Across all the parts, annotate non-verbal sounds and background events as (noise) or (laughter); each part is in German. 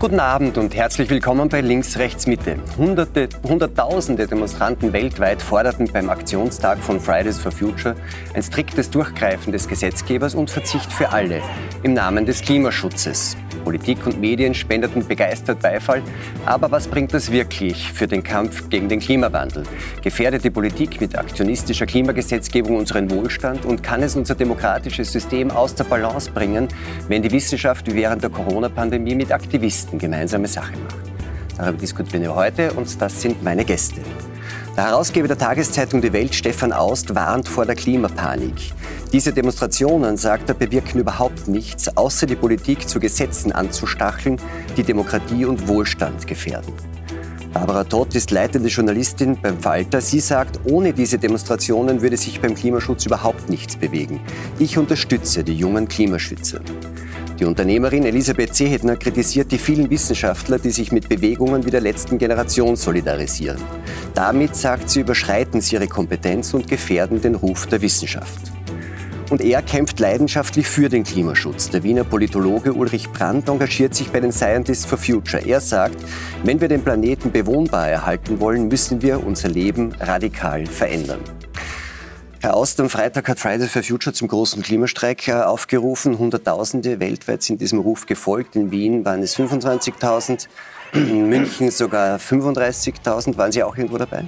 Guten Abend und herzlich willkommen bei Links, Rechts, Mitte. Hunderte, Hunderttausende Demonstranten weltweit forderten beim Aktionstag von Fridays for Future ein striktes Durchgreifen des Gesetzgebers und Verzicht für alle im Namen des Klimaschutzes. Politik und Medien spendeten begeistert Beifall. Aber was bringt das wirklich für den Kampf gegen den Klimawandel? Gefährdet die Politik mit aktionistischer Klimagesetzgebung unseren Wohlstand und kann es unser demokratisches System aus der Balance bringen, wenn die Wissenschaft wie während der Corona-Pandemie mit Aktivisten gemeinsame Sache macht? Darüber diskutieren wir heute und das sind meine Gäste. Der Herausgeber der Tageszeitung Die Welt, Stefan Aust, warnt vor der Klimapanik. Diese Demonstrationen, sagt er, bewirken überhaupt nichts, außer die Politik zu Gesetzen anzustacheln, die Demokratie und Wohlstand gefährden. Barbara Todt ist leitende Journalistin beim Falter. Sie sagt, ohne diese Demonstrationen würde sich beim Klimaschutz überhaupt nichts bewegen. Ich unterstütze die jungen Klimaschützer. Die Unternehmerin Elisabeth Zehetner kritisiert die vielen Wissenschaftler, die sich mit Bewegungen wie der letzten Generation solidarisieren. Damit, sagt sie, überschreiten sie ihre Kompetenz und gefährden den Ruf der Wissenschaft. Und er kämpft leidenschaftlich für den Klimaschutz. Der Wiener Politologe Ulrich Brandt engagiert sich bei den Scientists for Future. Er sagt, wenn wir den Planeten bewohnbar erhalten wollen, müssen wir unser Leben radikal verändern. Herr Aust, am Freitag hat Fridays for Future zum großen Klimastreik äh, aufgerufen. Hunderttausende weltweit sind diesem Ruf gefolgt. In Wien waren es 25.000, in München sogar 35.000. Waren Sie auch irgendwo dabei?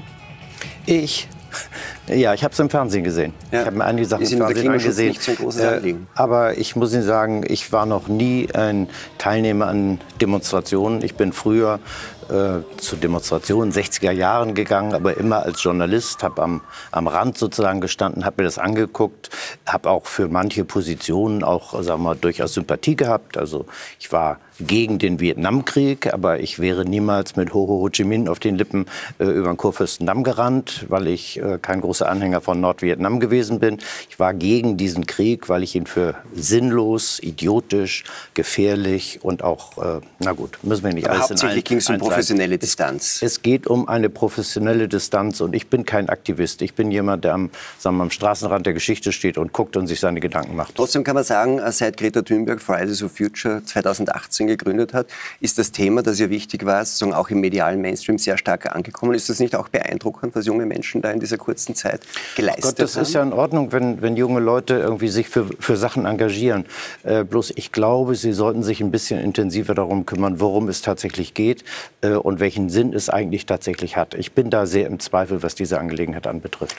Ich ja, ich habe es im Fernsehen gesehen. Ja. Ich habe mir einige Sachen im Fernsehen gesehen. Nicht so ein großes äh, aber ich muss Ihnen sagen, ich war noch nie ein Teilnehmer an Demonstrationen. Ich bin früher äh, zu Demonstrationen 60er Jahren gegangen, aber immer als Journalist, habe am, am Rand sozusagen gestanden, habe mir das angeguckt, habe auch für manche Positionen auch, sagen wir, durchaus Sympathie gehabt. Also ich war gegen den Vietnamkrieg, aber ich wäre niemals mit Ho Ho Chi Minh auf den Lippen äh, über den Kurfürstendamm gerannt, weil ich äh, kein großer Anhänger von Nordvietnam gewesen bin. Ich war gegen diesen Krieg, weil ich ihn für sinnlos, idiotisch, gefährlich und auch, äh, na gut, müssen wir nicht aber alles hauptsächlich ging es um professionelle Distanz. Es, es, geht um eine professionelle Distanz und ich bin kein Aktivist. Ich bin jemand, der am, sagen wir, am Straßenrand der Geschichte steht und guckt und sich seine Gedanken macht. Trotzdem kann man sagen, seit Greta Thunberg Fridays for Future 2018 gegründet hat, ist das Thema, das ihr wichtig war, sozusagen auch im medialen Mainstream sehr stark angekommen. Ist das nicht auch beeindruckend, was junge Menschen da in dieser kurzen Zeit geleistet Gott, das haben? Das ist ja in Ordnung, wenn, wenn junge Leute irgendwie sich für, für Sachen engagieren. Äh, bloß ich glaube, sie sollten sich ein bisschen intensiver darum kümmern, worum es tatsächlich geht äh, und welchen Sinn es eigentlich tatsächlich hat. Ich bin da sehr im Zweifel, was diese Angelegenheit anbetrifft.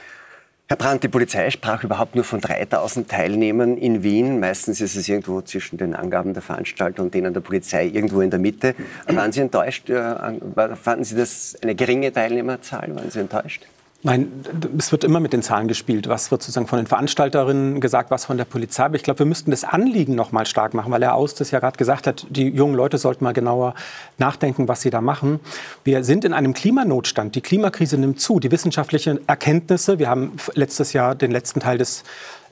Herr Brandt, die Polizei sprach überhaupt nur von 3000 Teilnehmern in Wien. Meistens ist es irgendwo zwischen den Angaben der Veranstalter und denen der Polizei irgendwo in der Mitte. Waren Sie enttäuscht? Äh, fanden Sie das eine geringe Teilnehmerzahl? Waren Sie enttäuscht? Nein, es wird immer mit den Zahlen gespielt. Was wird sozusagen von den Veranstalterinnen gesagt, was von der Polizei. Aber ich glaube, wir müssten das Anliegen noch mal stark machen, weil Herr Aus das ja gerade gesagt hat, die jungen Leute sollten mal genauer nachdenken, was sie da machen. Wir sind in einem Klimanotstand. Die Klimakrise nimmt zu. Die wissenschaftlichen Erkenntnisse, wir haben letztes Jahr den letzten Teil des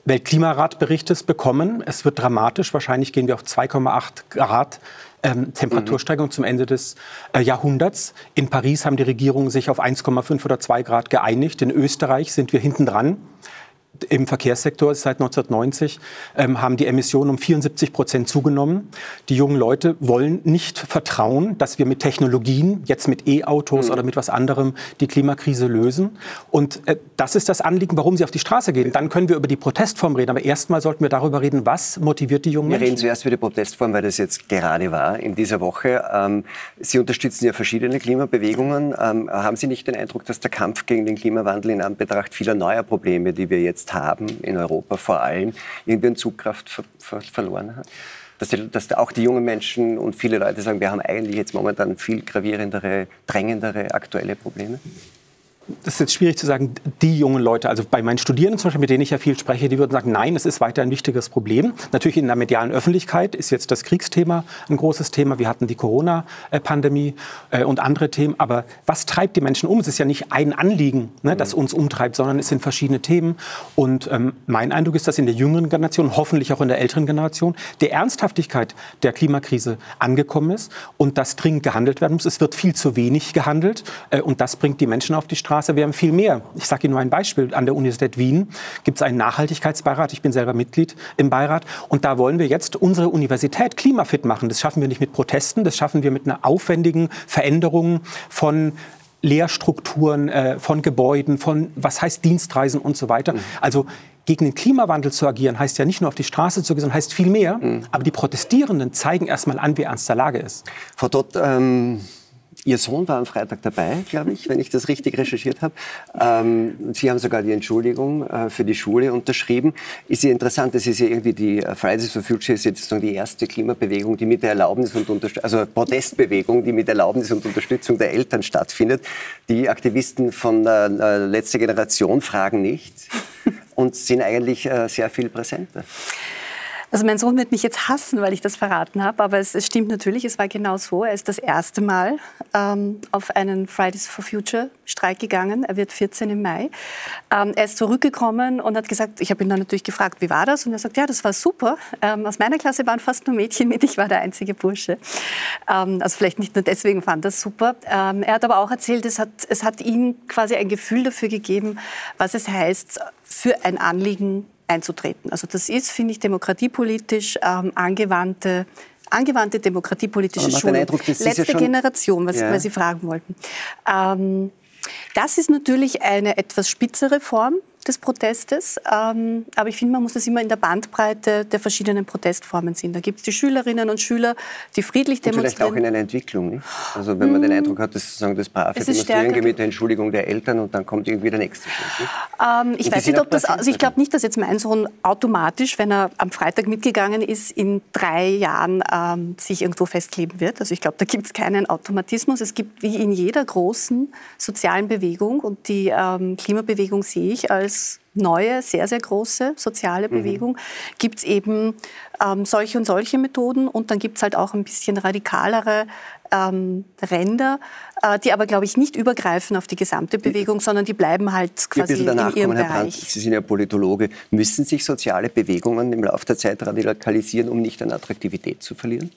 Weltklimaratberichtes bekommen. Es wird dramatisch. Wahrscheinlich gehen wir auf 2,8 Grad ähm, Temperatursteigerung mhm. zum Ende des äh, Jahrhunderts. In Paris haben die Regierungen sich auf 1,5 oder 2 Grad geeinigt. In Österreich sind wir hinten dran im Verkehrssektor seit 1990 ähm, haben die Emissionen um 74 Prozent zugenommen. Die jungen Leute wollen nicht vertrauen, dass wir mit Technologien, jetzt mit E-Autos mhm. oder mit was anderem, die Klimakrise lösen. Und äh, das ist das Anliegen, warum sie auf die Straße gehen. Dann können wir über die Protestform reden. Aber erstmal sollten wir darüber reden, was motiviert die jungen Menschen. Wir reden zuerst über die Protestform, weil das jetzt gerade war in dieser Woche. Ähm, sie unterstützen ja verschiedene Klimabewegungen. Ähm, haben Sie nicht den Eindruck, dass der Kampf gegen den Klimawandel in Anbetracht vieler neuer Probleme, die wir jetzt haben, in Europa vor allem, irgendwie an Zugkraft ver ver verloren hat? Dass, die, dass, auch die jungen Menschen und viele Leute sagen, wir haben eigentlich jetzt momentan viel gravierendere, drängendere aktuelle Probleme? Das ist jetzt schwierig zu sagen, die jungen Leute, also bei meinen Studierenden zum Beispiel, mit denen ich ja viel spreche, die würden sagen, nein, es ist weiter ein wichtiges Problem. Natürlich in der medialen Öffentlichkeit ist jetzt das Kriegsthema ein großes Thema. Wir hatten die Corona-Pandemie äh, und andere Themen. Aber was treibt die Menschen um? Es ist ja nicht ein Anliegen, ne, das uns umtreibt, sondern es sind verschiedene Themen. Und ähm, mein Eindruck ist, dass in der jüngeren Generation, hoffentlich auch in der älteren Generation, die Ernsthaftigkeit der Klimakrise angekommen ist und dass dringend gehandelt werden muss. Es wird viel zu wenig gehandelt äh, und das bringt die Menschen auf die Straße. Straße, wir haben viel mehr. Ich sage Ihnen nur ein Beispiel. An der Universität Wien gibt es einen Nachhaltigkeitsbeirat. Ich bin selber Mitglied im Beirat. Und da wollen wir jetzt unsere Universität klimafit machen. Das schaffen wir nicht mit Protesten, das schaffen wir mit einer aufwendigen Veränderung von Lehrstrukturen, äh, von Gebäuden, von was heißt Dienstreisen und so weiter. Mhm. Also gegen den Klimawandel zu agieren, heißt ja nicht nur auf die Straße zu gehen, sondern heißt viel mehr. Mhm. Aber die Protestierenden zeigen erstmal an, wie ernst der Lage ist. Frau Dott, ähm Ihr Sohn war am Freitag dabei, glaube ich, wenn ich das richtig recherchiert habe. Ähm, Sie haben sogar die Entschuldigung äh, für die Schule unterschrieben. Ist ja interessant, das ist ja irgendwie die äh, Fridays for Future ist jetzt die erste Klimabewegung, die mit der Erlaubnis und Unterstützung, also Protestbewegung, die mit Erlaubnis und Unterstützung der Eltern stattfindet. Die Aktivisten von äh, äh letzter Generation fragen nicht und sind eigentlich äh, sehr viel präsenter. Also mein Sohn wird mich jetzt hassen, weil ich das verraten habe, aber es, es stimmt natürlich, es war genau so. Er ist das erste Mal ähm, auf einen Fridays for Future Streik gegangen. Er wird 14 im Mai. Ähm, er ist zurückgekommen und hat gesagt, ich habe ihn dann natürlich gefragt, wie war das? Und er sagt, ja, das war super. Ähm, aus meiner Klasse waren fast nur Mädchen mit, ich war der einzige Bursche. Ähm, also vielleicht nicht nur deswegen fand das super. Ähm, er hat aber auch erzählt, es hat, es hat ihm quasi ein Gefühl dafür gegeben, was es heißt, für ein Anliegen einzutreten. Also das ist, finde ich, demokratiepolitisch ähm, angewandte angewandte demokratiepolitische Schule. Eindruck, Letzte ja Generation, was, ja. was Sie fragen wollten. Ähm, das ist natürlich eine etwas spitzere Form des Protestes. Ähm, aber ich finde, man muss das immer in der Bandbreite der verschiedenen Protestformen sehen. Da gibt es die Schülerinnen und Schüler, die friedlich demonstrieren. Und vielleicht auch in einer Entwicklung. Nicht? Also wenn man mm. den Eindruck hat, dass sozusagen das brave Demonstrieren mit der Entschuldigung der Eltern und dann kommt irgendwie der nächste Schritt. Ähm, ich weiß nicht, ob das, also ich glaube nicht, dass jetzt mein Sohn automatisch, wenn er am Freitag mitgegangen ist, in drei Jahren ähm, sich irgendwo festkleben wird. Also ich glaube, da gibt es keinen Automatismus. Es gibt wie in jeder großen sozialen Bewegung und die ähm, Klimabewegung sehe ich als als neue, sehr, sehr große soziale mhm. Bewegung, mhm. gibt es eben ähm, solche und solche Methoden und dann gibt es halt auch ein bisschen radikalere ähm, Ränder, äh, die aber, glaube ich, nicht übergreifen auf die gesamte Bewegung, sondern die bleiben halt quasi in ihrem kommen, Bereich. Brandt, Sie sind ja Politologe. Müssen sich soziale Bewegungen im Laufe der Zeit radikalisieren, um nicht an Attraktivität zu verlieren?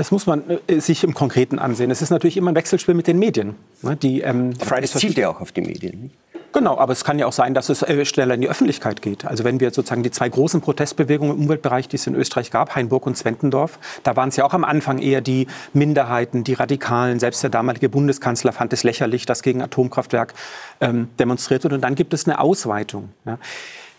Das muss man äh, sich im Konkreten ansehen. Es ist natürlich immer ein Wechselspiel mit den Medien. Ne? Die, ähm, Fridays zielt ja auch auf die Medien. Nicht? Genau, aber es kann ja auch sein, dass es äh, schneller in die Öffentlichkeit geht. Also wenn wir sozusagen die zwei großen Protestbewegungen im Umweltbereich, die es in Österreich gab, Hainburg und Zwentendorf, da waren es ja auch am Anfang eher die Minderheiten, die Radikalen. Selbst der damalige Bundeskanzler fand es lächerlich, dass gegen Atomkraftwerk ähm, demonstriert wird. Und dann gibt es eine Ausweitung. Ja.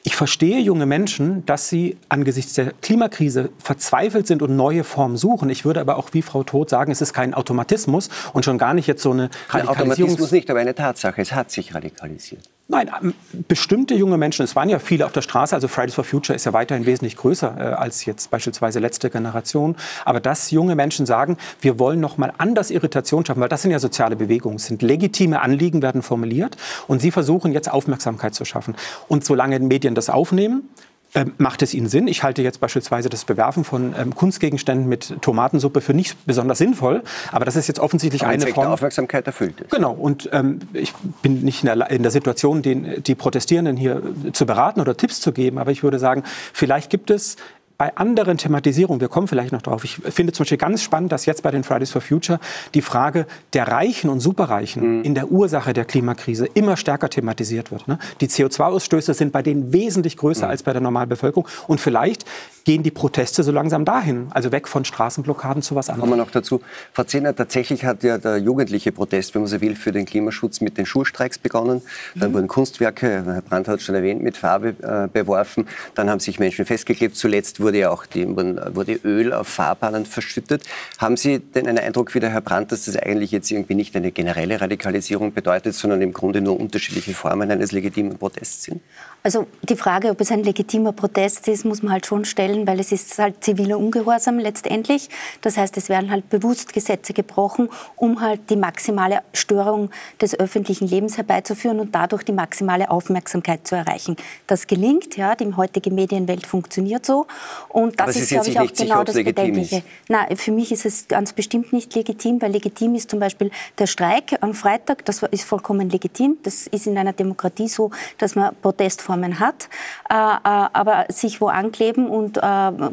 Ich verstehe junge Menschen, dass sie angesichts der Klimakrise verzweifelt sind und neue Formen suchen. Ich würde aber auch wie Frau Todt sagen, es ist kein Automatismus und schon gar nicht jetzt so eine Radikalisierung. Automatismus nicht, aber eine Tatsache, es hat sich radikalisiert. Nein, ähm, bestimmte junge Menschen, es waren ja viele auf der Straße, also Fridays for Future ist ja weiterhin wesentlich größer äh, als jetzt beispielsweise letzte Generation. Aber dass junge Menschen sagen, wir wollen noch mal anders Irritation schaffen, weil das sind ja soziale Bewegungen, sind legitime Anliegen, werden formuliert und sie versuchen jetzt Aufmerksamkeit zu schaffen. Und solange Medien das aufnehmen, ähm, macht es Ihnen Sinn? Ich halte jetzt beispielsweise das Bewerfen von ähm, Kunstgegenständen mit Tomatensuppe für nicht besonders sinnvoll, aber das ist jetzt offensichtlich aber eine Form. Der Aufmerksamkeit erfüllt ist. Genau, und ähm, ich bin nicht in der, in der Situation, den, die Protestierenden hier zu beraten oder Tipps zu geben, aber ich würde sagen, vielleicht gibt es bei anderen Thematisierungen, wir kommen vielleicht noch drauf, ich finde zum Beispiel ganz spannend, dass jetzt bei den Fridays for Future die Frage der Reichen und Superreichen mhm. in der Ursache der Klimakrise immer stärker thematisiert wird. Ne? Die CO2-Ausstöße sind bei denen wesentlich größer mhm. als bei der normalen Bevölkerung. Und vielleicht gehen die Proteste so langsam dahin, also weg von Straßenblockaden zu was anderem. Kommen wir noch dazu. Frau Zehner, tatsächlich hat ja der jugendliche Protest, wenn man so will, für den Klimaschutz mit den Schulstreiks begonnen. Dann mhm. wurden Kunstwerke, Herr Brandt hat es schon erwähnt, mit Farbe äh, beworfen. Dann haben sich Menschen festgeklebt. Zuletzt wurde wurde ja auch die, wurde Öl auf Fahrbahnen verschüttet. Haben Sie denn einen Eindruck wie der Herr Brandt, dass das eigentlich jetzt irgendwie nicht eine generelle Radikalisierung bedeutet, sondern im Grunde nur unterschiedliche Formen eines legitimen Protests sind? Also die Frage, ob es ein legitimer Protest ist, muss man halt schon stellen, weil es ist halt ziviler Ungehorsam letztendlich. Das heißt, es werden halt bewusst Gesetze gebrochen, um halt die maximale Störung des öffentlichen Lebens herbeizuführen und dadurch die maximale Aufmerksamkeit zu erreichen. Das gelingt, ja, die heutige Medienwelt funktioniert so und das ist, glaube ich, auch genau das Bedenkliche. Na, für mich ist es ganz bestimmt nicht legitim, weil legitim ist zum Beispiel der Streik am Freitag, das ist vollkommen legitim. Das ist in einer Demokratie so, dass man Protestformen hat. Äh, äh, aber sich wo ankleben und äh,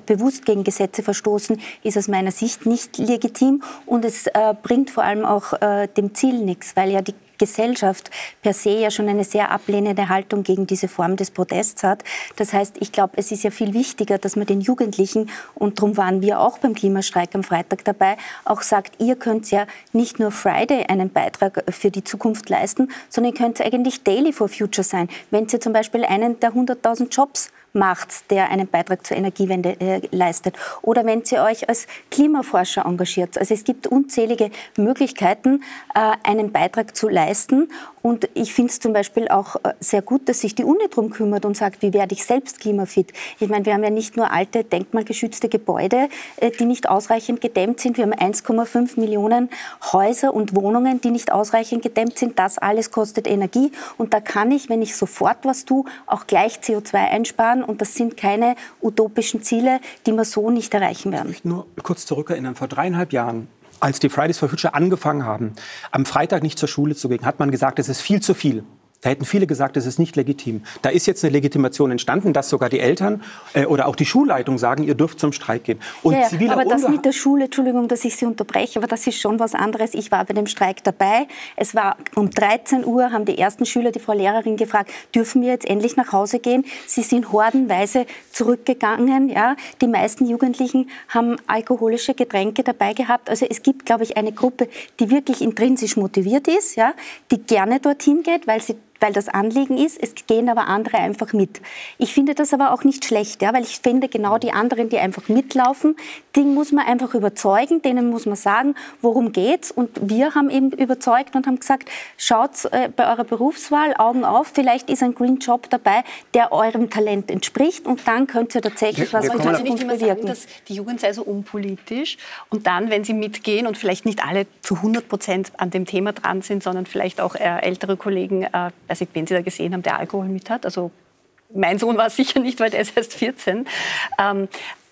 bewusst gegen Gesetze verstoßen, ist aus meiner Sicht nicht legitim. Und es bringt vor allem auch dem Ziel nichts, weil ja die Gesellschaft per se ja schon eine sehr ablehnende Haltung gegen diese Form des Protests hat. Das heißt, ich glaube, es ist ja viel wichtiger, dass man den Jugendlichen, und darum waren wir auch beim Klimastreik am Freitag dabei, auch sagt, ihr könnt ja nicht nur Friday einen Beitrag für die Zukunft leisten, sondern ihr könnt eigentlich Daily for Future sein. Wenn ihr zum Beispiel einen der 100.000 Jobs macht, der einen Beitrag zur Energiewende äh, leistet. Oder wenn ihr euch als Klimaforscher engagiert. Also es gibt unzählige Möglichkeiten, äh, einen Beitrag zu leisten. Und ich finde es zum Beispiel auch äh, sehr gut, dass sich die Uni darum kümmert und sagt, wie werde ich selbst klimafit. Ich meine, wir haben ja nicht nur alte denkmalgeschützte Gebäude, äh, die nicht ausreichend gedämmt sind. Wir haben 1,5 Millionen Häuser und Wohnungen, die nicht ausreichend gedämmt sind. Das alles kostet Energie. Und da kann ich, wenn ich sofort was tue, auch gleich CO2 einsparen. Und das sind keine utopischen Ziele, die wir so nicht erreichen werden. Ich nur kurz zurückerinnern. Vor dreieinhalb Jahren als die Fridays for Future angefangen haben, am Freitag nicht zur Schule zu gehen, hat man gesagt, es ist viel zu viel. Da hätten viele gesagt, es ist nicht legitim. Da ist jetzt eine Legitimation entstanden, dass sogar die Eltern äh, oder auch die Schulleitung sagen, ihr dürft zum Streik gehen. Und ja, ja, aber das mit der Schule, Entschuldigung, dass ich Sie unterbreche, aber das ist schon was anderes. Ich war bei dem Streik dabei. Es war um 13 Uhr, haben die ersten Schüler die Frau Lehrerin gefragt, dürfen wir jetzt endlich nach Hause gehen? Sie sind hordenweise zurückgegangen. Ja? Die meisten Jugendlichen haben alkoholische Getränke dabei gehabt. Also es gibt, glaube ich, eine Gruppe, die wirklich intrinsisch motiviert ist, ja? die gerne dorthin geht, weil sie weil das Anliegen ist. Es gehen aber andere einfach mit. Ich finde das aber auch nicht schlecht, ja, weil ich finde genau die anderen, die einfach mitlaufen, die muss man einfach überzeugen, denen muss man sagen, worum geht's. Und wir haben eben überzeugt und haben gesagt, schaut äh, bei eurer Berufswahl Augen auf, vielleicht ist ein Green Job dabei, der eurem Talent entspricht und dann könnt ihr tatsächlich wir, was wir können nicht immer sagen, dass die Jugend sei so unpolitisch und dann, wenn sie mitgehen und vielleicht nicht alle zu 100 Prozent an dem Thema dran sind, sondern vielleicht auch äh, ältere Kollegen äh, weiß nicht, wen Sie da gesehen haben, der Alkohol mit hat. Also mein Sohn war es sicher nicht, weil der ist erst 14. Ähm,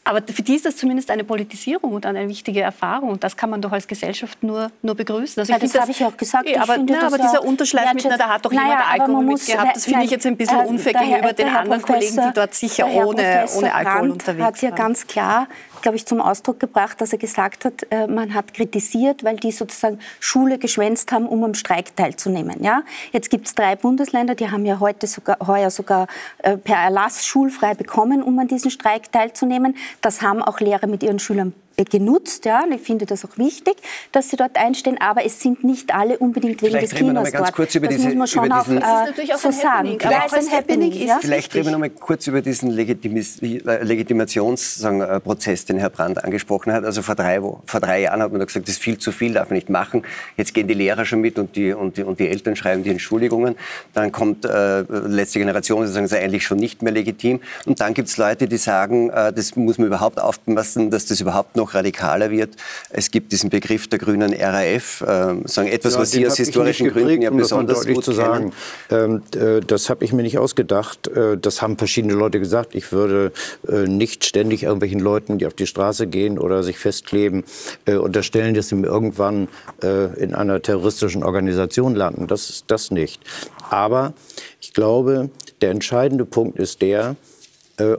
aber für die ist das zumindest eine Politisierung und eine wichtige Erfahrung. Und das kann man doch als Gesellschaft nur, nur begrüßen. Also ja, das, habe ich auch gesagt. Ja, aber, na, aber dieser Unterschleif mit, na, da hat doch naja, jemand Alkohol mitgehabt. Das finde ich jetzt ein bisschen äh, unfair gegenüber den anderen Kollegen, die dort sicher ohne, ohne Alkohol Brandt unterwegs waren. hat ja ganz klar glaube ich, zum Ausdruck gebracht, dass er gesagt hat, äh, man hat kritisiert, weil die sozusagen Schule geschwänzt haben, um am Streik teilzunehmen. Ja? Jetzt gibt es drei Bundesländer, die haben ja heute sogar, heuer sogar äh, per Erlass schulfrei bekommen, um an diesem Streik teilzunehmen. Das haben auch Lehrer mit ihren Schülern genutzt. Ja, und ich finde das auch wichtig, dass sie dort einstehen. Aber es sind nicht alle unbedingt wegen des Klimas dort. Kurz über das diese, muss man schon auch, äh, auch so sagen. Vielleicht, ein Happening ist ja? vielleicht reden wir noch mal kurz über diesen Legitimis äh, Legitimationsprozess, den Herr Brandt angesprochen hat. Also vor drei, vor drei Jahren hat man gesagt, das ist viel zu viel, darf man nicht machen. Jetzt gehen die Lehrer schon mit und die, und die, und die Eltern schreiben die Entschuldigungen. Dann kommt äh, letzte Generation, die sagen, es ist eigentlich schon nicht mehr legitim. Und dann gibt es Leute, die sagen, äh, das muss man überhaupt aufpassen, dass das überhaupt noch noch radikaler wird. Es gibt diesen Begriff der grünen RAF, äh, sagen etwas, ja, was Sie aus historischen Gründen ja besonders um gut zu sagen. Ähm, äh, das habe ich mir nicht ausgedacht. Äh, das haben verschiedene Leute gesagt. Ich würde äh, nicht ständig irgendwelchen Leuten, die auf die Straße gehen oder sich festkleben, äh, unterstellen, dass sie irgendwann äh, in einer terroristischen Organisation landen. Das ist das nicht. Aber ich glaube, der entscheidende Punkt ist der,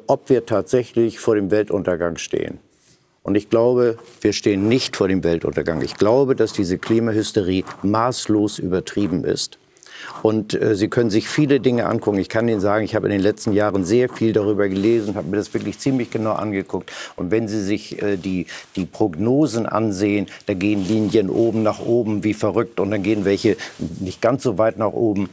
ob wir tatsächlich vor dem Weltuntergang stehen. Und ich glaube, wir stehen nicht vor dem Weltuntergang. Ich glaube, dass diese Klimahysterie maßlos übertrieben ist. Und äh, Sie können sich viele Dinge angucken. Ich kann Ihnen sagen, ich habe in den letzten Jahren sehr viel darüber gelesen, habe mir das wirklich ziemlich genau angeguckt. Und wenn Sie sich äh, die, die Prognosen ansehen, da gehen Linien oben nach oben wie verrückt und dann gehen welche nicht ganz so weit nach oben.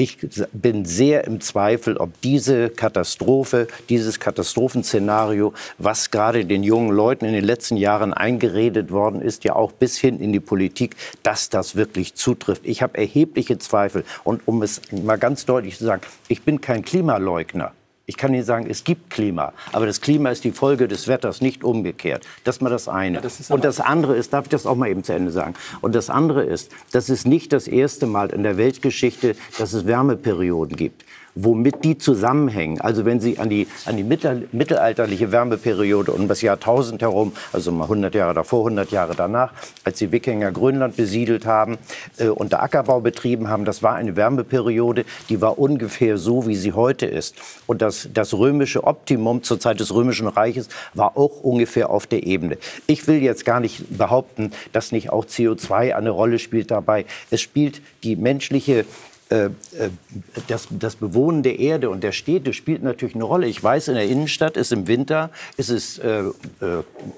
Ich bin sehr im Zweifel, ob diese Katastrophe, dieses Katastrophenszenario, was gerade den jungen Leuten in den letzten Jahren eingeredet worden ist, ja auch bis hin in die Politik, dass das wirklich zutrifft. Ich habe erhebliche Zweifel. Und um es mal ganz deutlich zu sagen, ich bin kein Klimaleugner. Ich kann Ihnen sagen, es gibt Klima, aber das Klima ist die Folge des Wetters, nicht umgekehrt. Das ist mal das eine. Ja, das und das andere ist, darf ich das auch mal eben zu Ende sagen? Und das andere ist, das ist nicht das erste Mal in der Weltgeschichte, dass es Wärmeperioden gibt. Womit die zusammenhängen. Also wenn Sie an die, an die mittelalterliche Wärmeperiode um das Jahrtausend herum, also mal 100 Jahre davor, 100 Jahre danach, als die Wikinger Grönland besiedelt haben äh, und der Ackerbau betrieben haben, das war eine Wärmeperiode, die war ungefähr so, wie sie heute ist. Und das, das römische Optimum zur Zeit des Römischen Reiches war auch ungefähr auf der Ebene. Ich will jetzt gar nicht behaupten, dass nicht auch CO2 eine Rolle spielt dabei. Es spielt die menschliche das, das Bewohnen der Erde und der Städte spielt natürlich eine Rolle. Ich weiß, in der Innenstadt ist im Winter ist es äh, äh,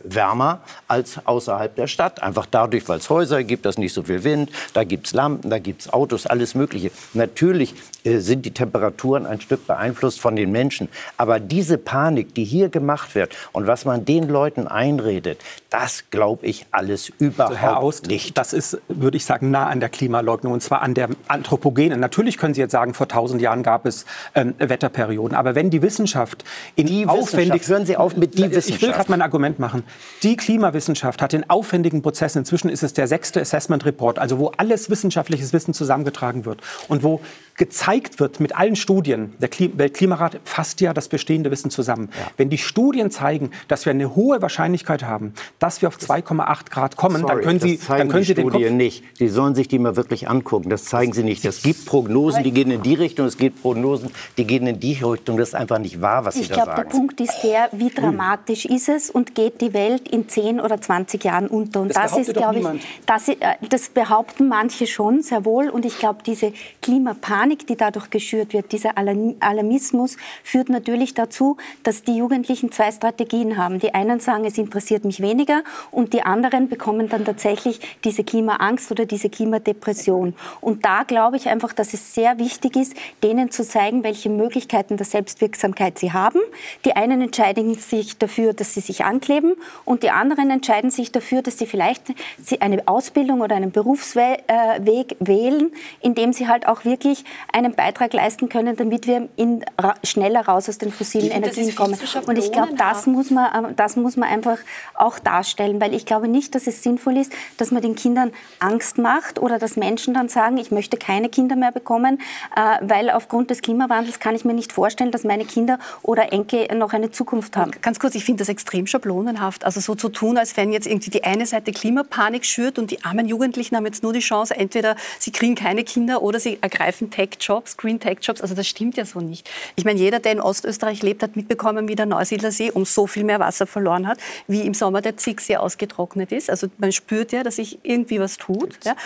wärmer als außerhalb der Stadt. Einfach dadurch, weil es Häuser gibt, dass nicht so viel Wind, da gibt es Lampen, da gibt es Autos, alles Mögliche. Natürlich äh, sind die Temperaturen ein Stück beeinflusst von den Menschen. Aber diese Panik, die hier gemacht wird und was man den Leuten einredet, das glaube ich alles überhaupt also Herr Aust, nicht. Das ist, würde ich sagen, nah an der Klimaleugnung und zwar an der anthropogenen Natürlich können Sie jetzt sagen, vor tausend Jahren gab es ähm, Wetterperioden. Aber wenn die Wissenschaft in die aufwendig... Hören Sie auf mit die Wissenschaft. Ich will gerade mein Argument machen. Die Klimawissenschaft hat in aufwendigen Prozessen, inzwischen ist es der sechste Assessment Report, also wo alles wissenschaftliches Wissen zusammengetragen wird und wo gezeigt wird mit allen Studien, der Weltklimarat fasst ja das bestehende Wissen zusammen. Ja. Wenn die Studien zeigen, dass wir eine hohe Wahrscheinlichkeit haben, dass wir auf 2,8 Grad kommen, Sorry, dann können Sie, dann können Sie den Kopf nicht. Die sollen sich die mal wirklich angucken. Das zeigen Sie nicht. Es gibt Prognosen, die gehen in die Richtung. Es gibt Prognosen, die gehen in die Richtung. Das ist einfach nicht wahr, was Sie ich da glaub, sagen. Ich glaube, der Punkt ist der, wie dramatisch ist es und geht die Welt in 10 oder 20 Jahren unter. Und das, das ist, glaube ich, das, äh, das behaupten manche schon sehr wohl. Und ich glaube, diese Klimapanik, die dadurch geschürt wird. Dieser Alarmismus führt natürlich dazu, dass die Jugendlichen zwei Strategien haben. Die einen sagen, es interessiert mich weniger und die anderen bekommen dann tatsächlich diese Klimaangst oder diese Klimadepression. Und da glaube ich einfach, dass es sehr wichtig ist, denen zu zeigen, welche Möglichkeiten der Selbstwirksamkeit sie haben. Die einen entscheiden sich dafür, dass sie sich ankleben und die anderen entscheiden sich dafür, dass sie vielleicht eine Ausbildung oder einen Berufsweg äh, wählen, indem sie halt auch wirklich einen Beitrag leisten können, damit wir in, ra schneller raus aus den fossilen Energien kommen. Und ich glaube, das muss, man, ähm, das muss man einfach auch darstellen, weil ich glaube nicht, dass es sinnvoll ist, dass man den Kindern Angst macht oder dass Menschen dann sagen, ich möchte keine Kinder mehr bekommen, äh, weil aufgrund des Klimawandels kann ich mir nicht vorstellen, dass meine Kinder oder Enkel noch eine Zukunft haben. Ganz kurz, ich finde das extrem schablonenhaft. Also so zu tun, als wenn jetzt irgendwie die eine Seite Klimapanik schürt und die armen Jugendlichen haben jetzt nur die Chance, entweder sie kriegen keine Kinder oder sie ergreifen Tech-Jobs, Green Tech-Jobs. Also das stimmt ja so nicht. Ich meine, jeder, der in Ostösterreich lebt, hat mitbekommen, wie der Neusiedler See um so viel mehr Wasser verloren hat, wie im Sommer der Zicksee ausgetrocknet ist. Also man spürt ja, dass sich irgendwie was tut. Ja.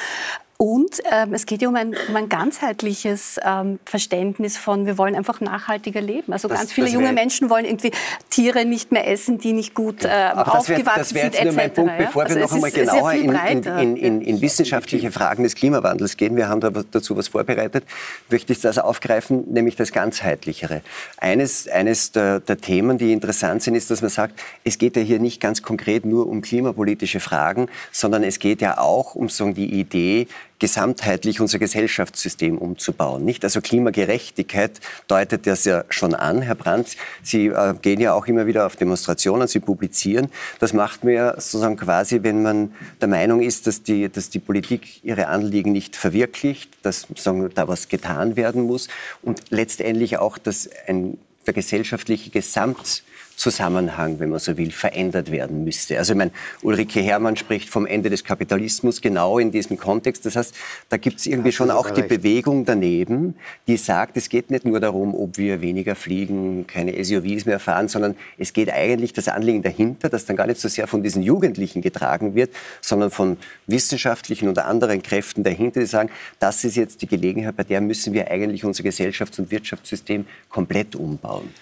Und ähm, es geht ja um ein, um ein ganzheitliches ähm, Verständnis von, wir wollen einfach nachhaltiger leben. Also das, ganz viele junge Menschen wollen irgendwie Tiere nicht mehr essen, die nicht gut äh, aufgewachsen sind. Das wäre jetzt nur mein Punkt, bevor also wir noch einmal genauer in, in, in, in, wissenschaftliche Fragen des Klimawandels gehen. Wir haben dazu was vorbereitet. Möchte ich das aufgreifen, nämlich das ganzheitlichere. Eines, eines der, der Themen, die interessant sind, ist, dass man sagt, es geht ja hier nicht ganz konkret nur um klimapolitische Fragen, sondern es geht ja auch um so die Idee, gesamtheitlich unser Gesellschaftssystem umzubauen. Nicht? Also Klimagerechtigkeit deutet das ja schon an, Herr Brandt. Sie äh, gehen ja auch immer wieder auf Demonstrationen, Sie publizieren. Das macht man ja sozusagen quasi, wenn man der Meinung ist, dass die, dass die Politik ihre Anliegen nicht verwirklicht, dass sozusagen da was getan werden muss und letztendlich auch, dass ein, der gesellschaftliche Gesamt Zusammenhang, wenn man so will, verändert werden müsste. Also ich meine, Ulrike Herrmann spricht vom Ende des Kapitalismus genau in diesem Kontext. Das heißt, da gibt es irgendwie schon auch die recht. Bewegung daneben, die sagt, es geht nicht nur darum, ob wir weniger fliegen, keine SUVs mehr fahren, sondern es geht eigentlich das Anliegen dahinter, das dann gar nicht so sehr von diesen Jugendlichen getragen wird, sondern von wissenschaftlichen oder anderen Kräften dahinter, die sagen, das ist jetzt die Gelegenheit, bei der müssen wir eigentlich unser Gesellschafts- und Wirtschaftssystem komplett umbauen.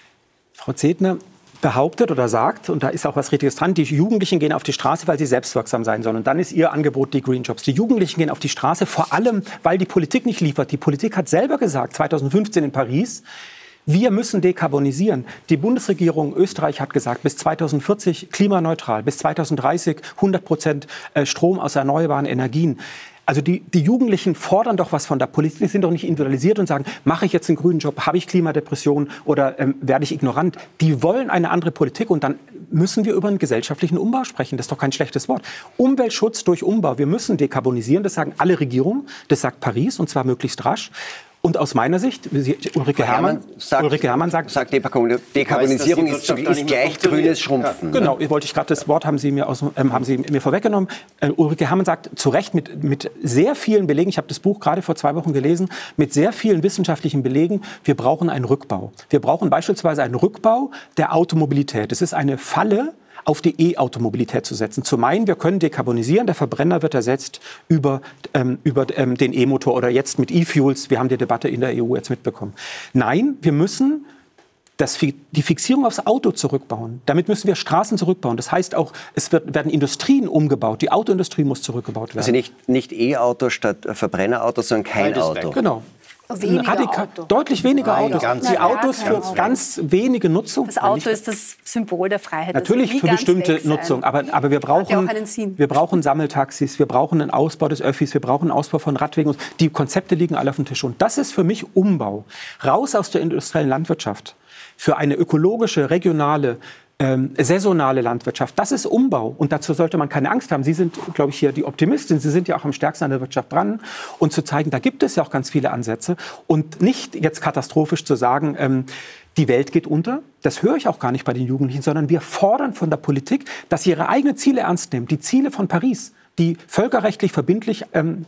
Frau Zedner, behauptet oder sagt, und da ist auch was Richtiges dran, die Jugendlichen gehen auf die Straße, weil sie selbstwirksam sein sollen. Und dann ist ihr Angebot die Green Jobs. Die Jugendlichen gehen auf die Straße, vor allem, weil die Politik nicht liefert. Die Politik hat selber gesagt, 2015 in Paris, wir müssen dekarbonisieren. Die Bundesregierung Österreich hat gesagt, bis 2040 klimaneutral, bis 2030 100 Prozent äh, Strom aus erneuerbaren Energien. Also die, die Jugendlichen fordern doch was von der Politik, die sind doch nicht individualisiert und sagen, mache ich jetzt einen grünen Job, habe ich Klimadepression oder ähm, werde ich ignorant. Die wollen eine andere Politik und dann müssen wir über einen gesellschaftlichen Umbau sprechen. Das ist doch kein schlechtes Wort. Umweltschutz durch Umbau. Wir müssen dekarbonisieren, das sagen alle Regierungen, das sagt Paris und zwar möglichst rasch. Und aus meiner Sicht, Ulrike Herrmann, sagt, Ulrike Herrmann sagt, sagt Dekarbonisierung weiß, ist, ist gleich grünes Schrumpfen. Ja. Genau, wollte ich gerade das Wort haben Sie mir, aus, ähm, haben Sie mir vorweggenommen. Äh, Ulrike Herrmann sagt zu Recht mit, mit sehr vielen Belegen, ich habe das Buch gerade vor zwei Wochen gelesen, mit sehr vielen wissenschaftlichen Belegen, wir brauchen einen Rückbau. Wir brauchen beispielsweise einen Rückbau der Automobilität. Es ist eine Falle, auf die E-Automobilität zu setzen. Zu meinen, wir können dekarbonisieren, der Verbrenner wird ersetzt über, ähm, über ähm, den E-Motor oder jetzt mit E-Fuels. Wir haben die Debatte in der EU jetzt mitbekommen. Nein, wir müssen das, die Fixierung aufs Auto zurückbauen. Damit müssen wir Straßen zurückbauen. Das heißt auch, es wird, werden Industrien umgebaut. Die Autoindustrie muss zurückgebaut werden. Also nicht, nicht E-Auto statt Verbrennerauto, sondern kein Auto. Genau. Weniger Radikal, Auto. Deutlich weniger Nein, Autos. Die Autos für ganz, ganz wenige Nutzung. Das Auto ist das Symbol der Freiheit. Natürlich für bestimmte Nutzung, aber, aber wir, brauchen, wir brauchen Sammeltaxis, wir brauchen einen Ausbau des Öffis, wir brauchen einen Ausbau von Radwegen. Die Konzepte liegen alle auf dem Tisch. Und das ist für mich Umbau. Raus aus der industriellen Landwirtschaft für eine ökologische, regionale, ähm, saisonale Landwirtschaft. Das ist Umbau. Und dazu sollte man keine Angst haben. Sie sind, glaube ich, hier die Optimistin. Sie sind ja auch am stärksten an der Wirtschaft dran. Und zu zeigen, da gibt es ja auch ganz viele Ansätze. Und nicht jetzt katastrophisch zu sagen, ähm, die Welt geht unter. Das höre ich auch gar nicht bei den Jugendlichen, sondern wir fordern von der Politik, dass sie ihre eigenen Ziele ernst nimmt. Die Ziele von Paris die völkerrechtlich verbindlich ähm,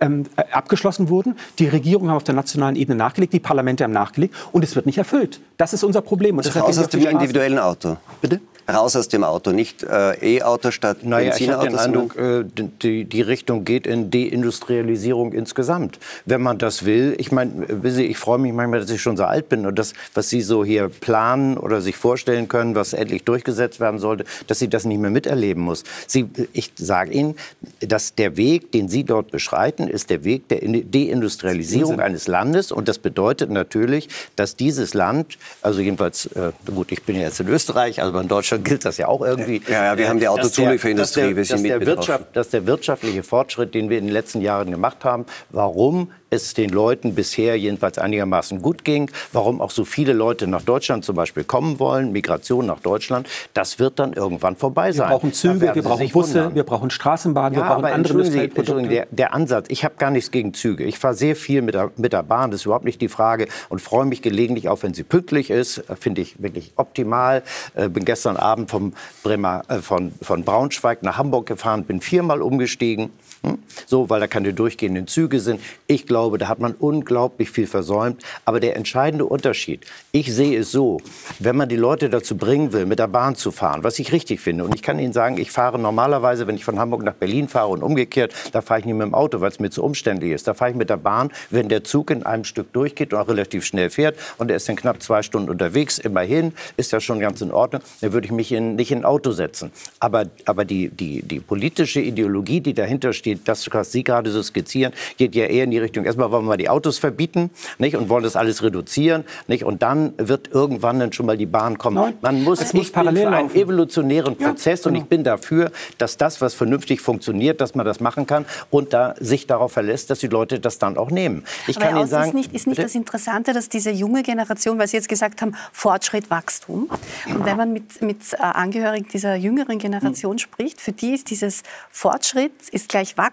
ähm, äh, abgeschlossen wurden. Die Regierungen haben auf der nationalen Ebene nachgelegt, die Parlamente haben nachgelegt und es wird nicht erfüllt. Das ist unser Problem. Und also raus aus dem individuellen Auto. Bitte? Raus aus dem Auto, nicht äh, E-Auto statt naja, Benzinauto. Ich habe den Eindruck, äh, die, die Richtung geht in Deindustrialisierung insgesamt. Wenn man das will, ich meine, ich freue mich manchmal, dass ich schon so alt bin und das, was Sie so hier planen oder sich vorstellen können, was endlich durchgesetzt werden sollte, dass Sie das nicht mehr miterleben muss. Sie, ich sage Ihnen, dass der Weg, den Sie dort beschreiten, ist der Weg der Deindustrialisierung eines Landes und das bedeutet natürlich, dass dieses Land, also jedenfalls, äh, gut, ich bin ja jetzt in Österreich, also in Deutschland Deutschland gilt das ja auch irgendwie. Ja, ja wir haben die Autozulieferindustrie, wir sind dass, der Wirtschaft, dass der wirtschaftliche Fortschritt, den wir in den letzten Jahren gemacht haben, warum es den Leuten bisher jedenfalls einigermaßen gut ging, warum auch so viele Leute nach Deutschland zum Beispiel kommen wollen, Migration nach Deutschland, das wird dann irgendwann vorbei sein. Wir brauchen Züge, wir brauchen Busse, wundern. wir brauchen Straßenbahnen, ja, wir brauchen aber andere Entschuldigen Sie, Entschuldigen, der, der, Ansatz, ich habe gar nichts gegen Züge. Ich fahre sehr viel mit der, mit der Bahn, das ist überhaupt nicht die Frage und freue mich gelegentlich, auch wenn sie pünktlich ist, finde ich wirklich optimal. Äh, bin gestern Abend vom Bremer, äh, von, von Braunschweig nach Hamburg gefahren, bin viermal umgestiegen. Hm? So, weil da keine durchgehenden Züge sind. Ich glaube, da hat man unglaublich viel versäumt. Aber der entscheidende Unterschied, ich sehe es so, wenn man die Leute dazu bringen will, mit der Bahn zu fahren, was ich richtig finde, und ich kann Ihnen sagen, ich fahre normalerweise, wenn ich von Hamburg nach Berlin fahre und umgekehrt, da fahre ich nicht mit dem Auto, weil es mir zu umständlich ist. Da fahre ich mit der Bahn, wenn der Zug in einem Stück durchgeht und auch relativ schnell fährt und er ist dann knapp zwei Stunden unterwegs, immerhin, ist ja schon ganz in Ordnung, dann würde ich mich in, nicht in ein Auto setzen. Aber, aber die, die, die politische Ideologie, die dahinter steht, die, das, was Sie gerade so skizzieren, geht ja eher in die Richtung, erstmal wollen wir die Autos verbieten nicht, und wollen das alles reduzieren. Nicht, und dann wird irgendwann dann schon mal die Bahn kommen. Nein, Man muss, es muss parallel einen evolutionären Prozess ja, genau. und ich bin dafür, dass das, was vernünftig funktioniert, dass man das machen kann und da sich darauf verlässt, dass die Leute das dann auch nehmen. Ich Aber kann Ihnen sagen, ist nicht, ist nicht das Interessante, dass diese junge Generation, weil Sie jetzt gesagt haben, Fortschritt, Wachstum. Und wenn man mit, mit äh, Angehörigen dieser jüngeren Generation hm. spricht, für die ist dieses Fortschritt ist gleich Wachstum,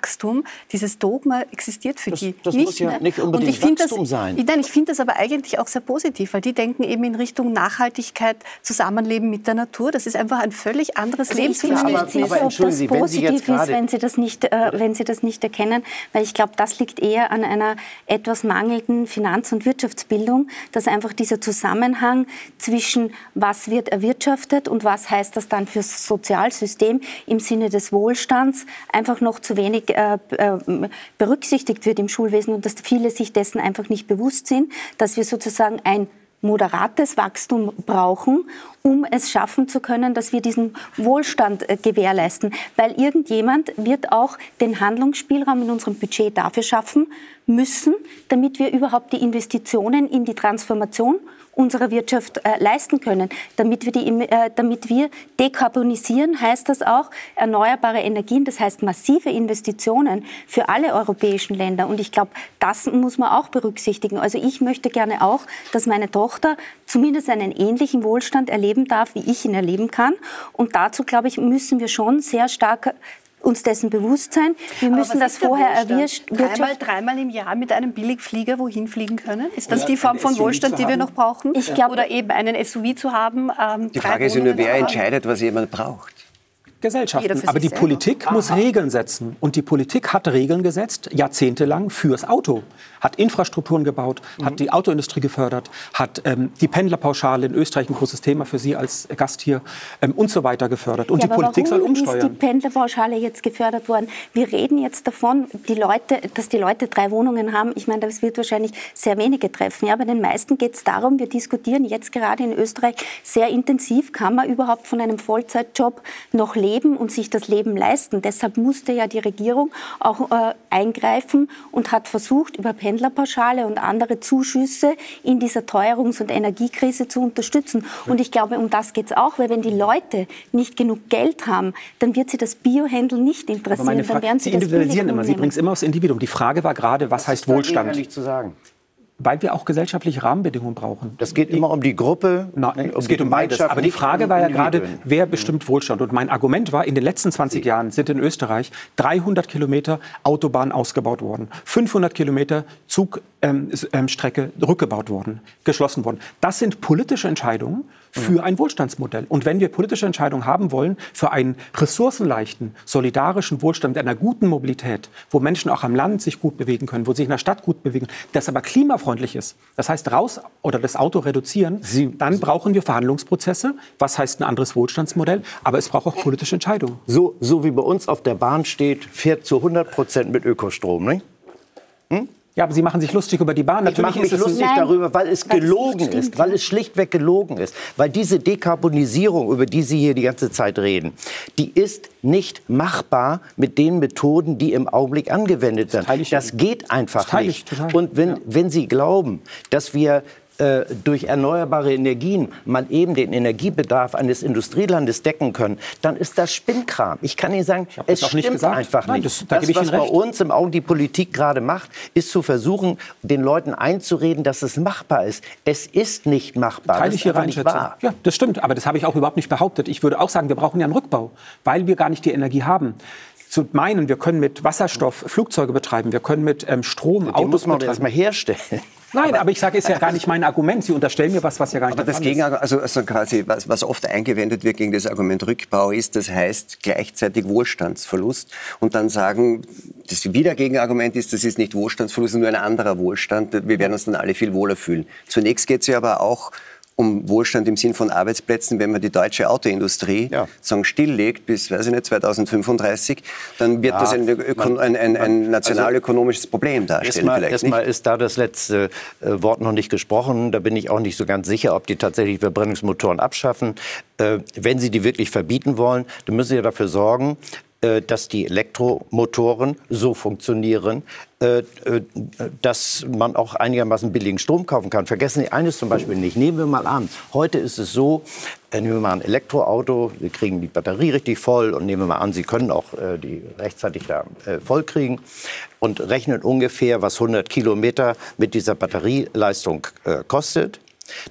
dieses Dogma existiert für das, die das nicht muss ja mehr. nicht unbedingt und ich Wachstum das, sein. Nein, ich finde das aber eigentlich auch sehr positiv, weil die denken eben in Richtung Nachhaltigkeit, Zusammenleben mit der Natur. Das ist einfach ein völlig anderes also Lebensverständnis. Ich bin nicht sicher, ob das positiv ist, wenn Sie das, nicht, äh, wenn Sie das nicht erkennen, weil ich glaube, das liegt eher an einer etwas mangelnden Finanz- und Wirtschaftsbildung, dass einfach dieser Zusammenhang zwischen was wird erwirtschaftet und was heißt das dann fürs Sozialsystem im Sinne des Wohlstands einfach noch zu wenig wenig äh, äh, berücksichtigt wird im Schulwesen und dass viele sich dessen einfach nicht bewusst sind, dass wir sozusagen ein moderates Wachstum brauchen, um es schaffen zu können, dass wir diesen Wohlstand äh, gewährleisten. Weil irgendjemand wird auch den Handlungsspielraum in unserem Budget dafür schaffen müssen, damit wir überhaupt die Investitionen in die Transformation unserer Wirtschaft äh, leisten können. Damit wir, die, äh, damit wir dekarbonisieren, heißt das auch erneuerbare Energien, das heißt massive Investitionen für alle europäischen Länder. Und ich glaube, das muss man auch berücksichtigen. Also ich möchte gerne auch, dass meine Tochter zumindest einen ähnlichen Wohlstand erleben darf, wie ich ihn erleben kann. Und dazu, glaube ich, müssen wir schon sehr stark uns dessen bewusst sein. Wir müssen das vorher erwirtschaften. Dreimal, dreimal im Jahr mit einem Billigflieger wohin fliegen können? Ist das ja, die Form von Wohlstand, die wir noch brauchen? Ich glaub, Oder eben einen SUV zu haben? Ähm, die Frage ist ja nur, wer entscheidet, was jemand braucht. Gesellschaften. Aber die Politik selber. muss Regeln setzen. Und die Politik hat Regeln gesetzt, jahrzehntelang, fürs Auto hat Infrastrukturen gebaut, mhm. hat die Autoindustrie gefördert, hat ähm, die Pendlerpauschale in Österreich ein großes Thema für Sie als Gast hier ähm, und so weiter gefördert. Und ja, die Politik soll umsteuern. ist die Pendlerpauschale jetzt gefördert worden? Wir reden jetzt davon, die Leute, dass die Leute drei Wohnungen haben. Ich meine, das wird wahrscheinlich sehr wenige treffen. Ja, bei den meisten geht es darum, wir diskutieren jetzt gerade in Österreich sehr intensiv, kann man überhaupt von einem Vollzeitjob noch leben und sich das Leben leisten. Deshalb musste ja die Regierung auch äh, eingreifen und hat versucht, über Pendler Pendlerpauschale und andere Zuschüsse in dieser Teuerungs- und Energiekrise zu unterstützen. Und ich glaube, um das geht es auch, weil wenn die Leute nicht genug Geld haben, dann wird sie das Biohändel nicht interessieren. dann werden sie, sie individualisieren immer, Sie bringen es immer aufs Individuum. Die Frage war gerade, was, was heißt Wohlstand? Nicht zu sagen weil wir auch gesellschaftliche Rahmenbedingungen brauchen. Das geht immer um die Gruppe. Na, um es geht um beides. Aber die Frage war ja gerade, wer bestimmt Wohlstand? Und mein Argument war, in den letzten 20 Jahren sind in Österreich 300 Kilometer Autobahn ausgebaut worden, 500 Kilometer Zugstrecke ähm, ähm, rückgebaut worden, geschlossen worden. Das sind politische Entscheidungen für ein Wohlstandsmodell. Und wenn wir politische Entscheidungen haben wollen für einen ressourcenleichten, solidarischen Wohlstand mit einer guten Mobilität, wo Menschen auch am Land sich gut bewegen können, wo sie sich in der Stadt gut bewegen, das aber klimafreundlich ist, das heißt raus oder das Auto reduzieren, Sie, dann brauchen wir Verhandlungsprozesse. Was heißt ein anderes Wohlstandsmodell? Aber es braucht auch politische Entscheidungen. So, so wie bei uns auf der Bahn steht, fährt zu 100 Prozent mit Ökostrom. Ne? Hm? Ja, aber Sie machen sich lustig über die Bahn. Natürlich ich mache mich lustig Nein. darüber, weil es weil gelogen es ist, weil es schlichtweg gelogen ist. Weil diese Dekarbonisierung, über die Sie hier die ganze Zeit reden, die ist nicht machbar mit den Methoden, die im Augenblick angewendet werden. Das, das geht einfach das nicht. Und wenn, ja. wenn Sie glauben, dass wir äh, durch erneuerbare Energien mal eben den Energiebedarf eines Industrielandes decken können, dann ist das Spinnkram. Ich kann Ihnen sagen, es stimmt nicht einfach Nein, nicht. Das, das was bei uns im Augen die Politik gerade macht, ist zu versuchen, den Leuten einzureden, dass es machbar ist. Es ist nicht machbar. Teile ich Ihre nicht wahr. Ja, das stimmt. Aber das habe ich auch überhaupt nicht behauptet. Ich würde auch sagen, wir brauchen ja einen Rückbau, weil wir gar nicht die Energie haben zu meinen, wir können mit Wasserstoff Flugzeuge betreiben, wir können mit ähm, Strom Den Autos muss man betreiben. erstmal herstellen. Nein, aber, aber ich sage, ist ja (laughs) gar nicht mein Argument. Sie unterstellen mir was, was ja gar nicht aber das Gegenargument, also, also quasi, was, was oft eingewendet wird gegen das Argument Rückbau ist, das heißt gleichzeitig Wohlstandsverlust. Und dann sagen, das Wiedergegenargument ist, das ist nicht Wohlstandsverlust, sondern nur ein anderer Wohlstand. Wir werden uns dann alle viel wohler fühlen. Zunächst geht es ja aber auch um Wohlstand im Sinn von Arbeitsplätzen, wenn man die deutsche Autoindustrie ja. sagen, stilllegt bis, weiß ich nicht, 2035, dann wird ja, das ein, Öko ein, ein, ein also nationalökonomisches Problem darstellen. Erstmal, erstmal ist da das letzte äh, Wort noch nicht gesprochen. Da bin ich auch nicht so ganz sicher, ob die tatsächlich Verbrennungsmotoren abschaffen. Äh, wenn sie die wirklich verbieten wollen, dann müssen sie ja dafür sorgen, dass die Elektromotoren so funktionieren, äh, äh, dass man auch einigermaßen billigen Strom kaufen kann. Vergessen Sie eines zum Beispiel nicht. Nehmen wir mal an, heute ist es so, nehmen wir mal ein Elektroauto, wir kriegen die Batterie richtig voll und nehmen wir mal an, Sie können auch die rechtzeitig da voll kriegen und rechnen ungefähr, was 100 Kilometer mit dieser Batterieleistung kostet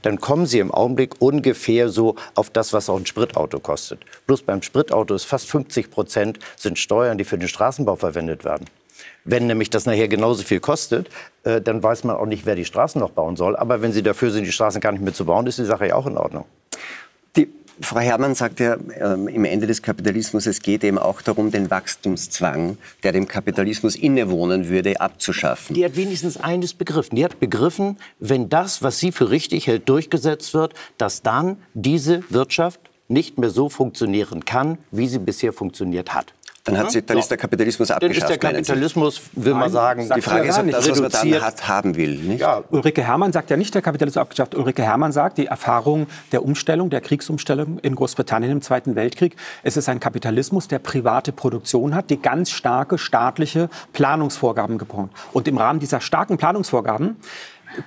dann kommen Sie im Augenblick ungefähr so auf das, was auch ein Spritauto kostet. Bloß beim Spritauto ist fast 50 Prozent sind Steuern, die für den Straßenbau verwendet werden. Wenn nämlich das nachher genauso viel kostet, äh, dann weiß man auch nicht, wer die Straßen noch bauen soll. Aber wenn Sie dafür sind, die Straßen gar nicht mehr zu bauen, ist die Sache ja auch in Ordnung. Frau Herrmann sagt ja ähm, im Ende des Kapitalismus, es geht eben auch darum, den Wachstumszwang, der dem Kapitalismus innewohnen würde, abzuschaffen. Die hat wenigstens eines begriffen. Die hat begriffen, wenn das, was sie für richtig hält, durchgesetzt wird, dass dann diese Wirtschaft nicht mehr so funktionieren kann, wie sie bisher funktioniert hat. Dann, hat sie, dann ist der Kapitalismus abgeschafft. Dann ist der Kapitalismus, will man sagen, die Frage ist, ob das, was man dann hat, haben will. Nicht? Ja. Ulrike Herrmann sagt ja nicht, der Kapitalismus abgeschafft. Ulrike Herrmann sagt, die Erfahrung der Umstellung, der Kriegsumstellung in Großbritannien im Zweiten Weltkrieg, es ist ein Kapitalismus, der private Produktion hat, die ganz starke staatliche Planungsvorgaben gebraucht. Und im Rahmen dieser starken Planungsvorgaben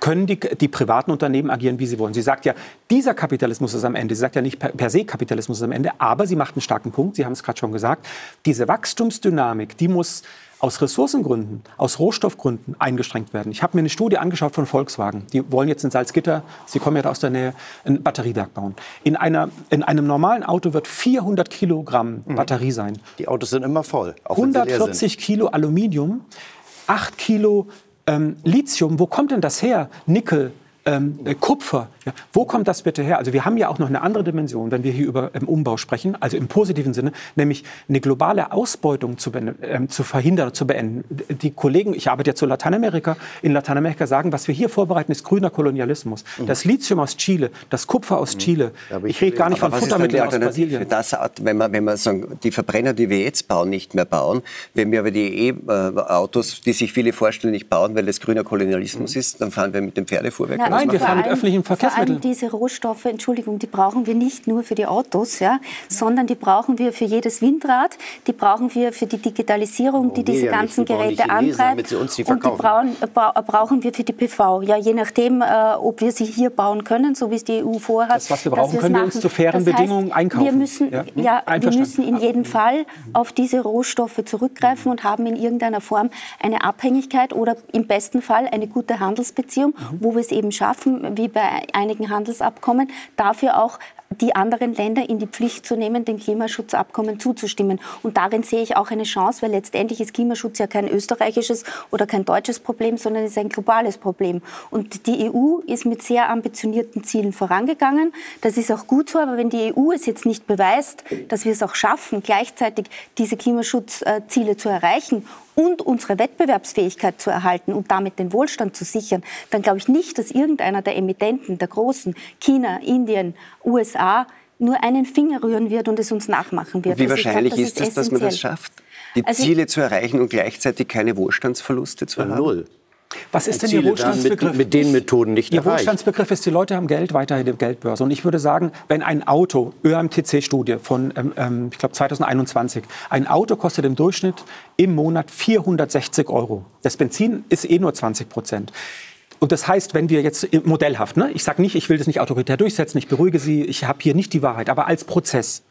können die, die privaten Unternehmen agieren, wie sie wollen. Sie sagt ja, dieser Kapitalismus ist am Ende. Sie sagt ja nicht per, per se Kapitalismus ist am Ende, aber sie macht einen starken Punkt. Sie haben es gerade schon gesagt. Diese Wachstumsdynamik, die muss aus Ressourcengründen, aus Rohstoffgründen eingeschränkt werden. Ich habe mir eine Studie angeschaut von Volkswagen. Die wollen jetzt in Salzgitter, Sie kommen ja aus der Nähe, ein Batteriewerk bauen. In, einer, in einem normalen Auto wird 400 Kilogramm mhm. Batterie sein. Die Autos sind immer voll. 140 Kilo Aluminium, 8 Kilo ähm, Lithium. Wo kommt denn das her? Nickel, ähm, äh, Kupfer. Ja, wo kommt das bitte her? Also wir haben ja auch noch eine andere Dimension, wenn wir hier über ähm, Umbau sprechen, also im positiven Sinne, nämlich eine globale Ausbeutung zu, ähm, zu verhindern, zu beenden. Die Kollegen, ich arbeite jetzt zu Lateinamerika, in Lateinamerika sagen, was wir hier vorbereiten, ist grüner Kolonialismus. Mhm. Das Lithium aus Chile, das Kupfer aus mhm. Chile. ich, rede gar nicht von Futtermitteln aus Brasilien. Das, wenn wir, wenn wir sagen, die Verbrenner, die wir jetzt bauen, nicht mehr bauen, wenn wir aber die E-Autos, die sich viele vorstellen, nicht bauen, weil es grüner Kolonialismus mhm. ist, dann fahren wir mit dem Pferdefuhrwerk. Na, Nein, wir fahren mit öffentlichen Verkehrsmitteln. Allem diese Rohstoffe, Entschuldigung, die brauchen wir nicht nur für die Autos, ja, sondern die brauchen wir für jedes Windrad, die brauchen wir für die Digitalisierung, die diese ganzen. Geräte antreibt. Die und die brauchen, brauchen wir für die PV. Ja, je nachdem, äh, ob wir sie hier bauen können, so wie es die EU vorhat. Das, was wir brauchen, können wir uns zu fairen das heißt, Bedingungen einkaufen. Wir müssen, ja, ja wir müssen in jedem Fall auf diese Rohstoffe zurückgreifen und haben in irgendeiner Form eine Abhängigkeit oder im besten Fall eine gute Handelsbeziehung, mhm. wo wir es eben schaffen, schaffen, wie bei einigen Handelsabkommen, dafür auch die anderen Länder in die Pflicht zu nehmen, den Klimaschutzabkommen zuzustimmen. Und darin sehe ich auch eine Chance, weil letztendlich ist Klimaschutz ja kein österreichisches oder kein deutsches Problem, sondern ist ein globales Problem. Und die EU ist mit sehr ambitionierten Zielen vorangegangen. Das ist auch gut so, aber wenn die EU es jetzt nicht beweist, dass wir es auch schaffen, gleichzeitig diese Klimaschutzziele zu erreichen und unsere Wettbewerbsfähigkeit zu erhalten und damit den Wohlstand zu sichern, dann glaube ich nicht, dass irgendeiner der Emittenten, der Großen, China, Indien, USA, nur einen Finger rühren wird und es uns nachmachen wird. Und wie also wahrscheinlich glaub, ist es, dass man das schafft, die also Ziele zu erreichen und gleichzeitig keine Wohlstandsverluste zu haben? Null. Was ist denn Ihr Wohlstandsbegriff? Mit, mit, den Methoden nicht Ihr erreicht. Wohlstandsbegriff ist, die Leute haben Geld weiterhin in der Geldbörse. Und ich würde sagen, wenn ein Auto, ÖMTC-Studie von, ähm, ähm ich glaube 2021, ein Auto kostet im Durchschnitt im Monat 460 Euro. Das Benzin ist eh nur 20 Prozent. Und das heißt, wenn wir jetzt modellhaft, ne, ich sage nicht, ich will das nicht autoritär durchsetzen, ich beruhige Sie, ich habe hier nicht die Wahrheit, aber als Prozess,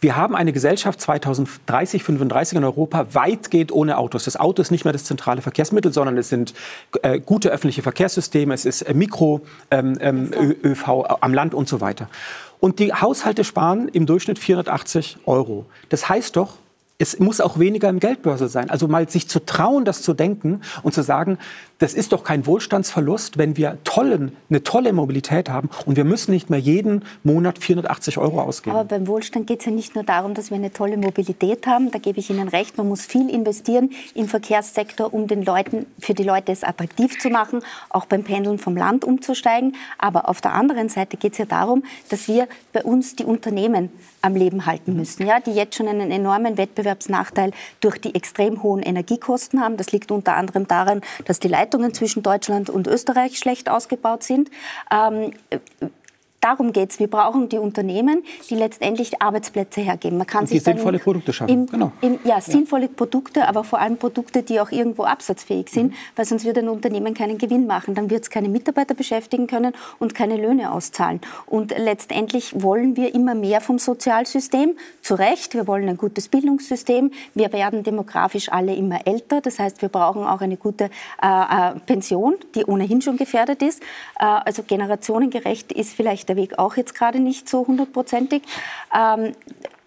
wir haben eine Gesellschaft 2030, 35 in Europa weitgehend ohne Autos. Das Auto ist nicht mehr das zentrale Verkehrsmittel, sondern es sind äh, gute öffentliche Verkehrssysteme, es ist äh, Mikro, ähm, ähm, ÖV am Land und so weiter. Und die Haushalte sparen im Durchschnitt 480 Euro. Das heißt doch, es muss auch weniger im Geldbörse sein. Also mal sich zu trauen, das zu denken und zu sagen, das ist doch kein Wohlstandsverlust, wenn wir tollen, eine tolle Mobilität haben und wir müssen nicht mehr jeden Monat 480 Euro ausgeben. Aber beim Wohlstand geht es ja nicht nur darum, dass wir eine tolle Mobilität haben. Da gebe ich Ihnen recht. Man muss viel investieren im Verkehrssektor, um den Leuten, für die Leute es attraktiv zu machen, auch beim Pendeln vom Land umzusteigen. Aber auf der anderen Seite geht es ja darum, dass wir bei uns die Unternehmen am Leben halten müssen, ja, die jetzt schon einen enormen Wettbewerbsnachteil durch die extrem hohen Energiekosten haben. Das liegt unter anderem daran, dass die Leitungen zwischen Deutschland und Österreich schlecht ausgebaut sind. Ähm, Darum geht es. Wir brauchen die Unternehmen, die letztendlich Arbeitsplätze hergeben. Man kann und die sich sinnvolle Produkte schaffen. Im, genau. Im, ja, sinnvolle ja. Produkte, aber vor allem Produkte, die auch irgendwo absatzfähig sind, mhm. weil sonst wird ein Unternehmen keinen Gewinn machen. Dann wird es keine Mitarbeiter beschäftigen können und keine Löhne auszahlen. Und letztendlich wollen wir immer mehr vom Sozialsystem. Zu Recht, wir wollen ein gutes Bildungssystem. Wir werden demografisch alle immer älter. Das heißt, wir brauchen auch eine gute äh, äh Pension, die ohnehin schon gefährdet ist. Äh, also generationengerecht ist vielleicht der Weg auch jetzt gerade nicht so hundertprozentig. Ähm,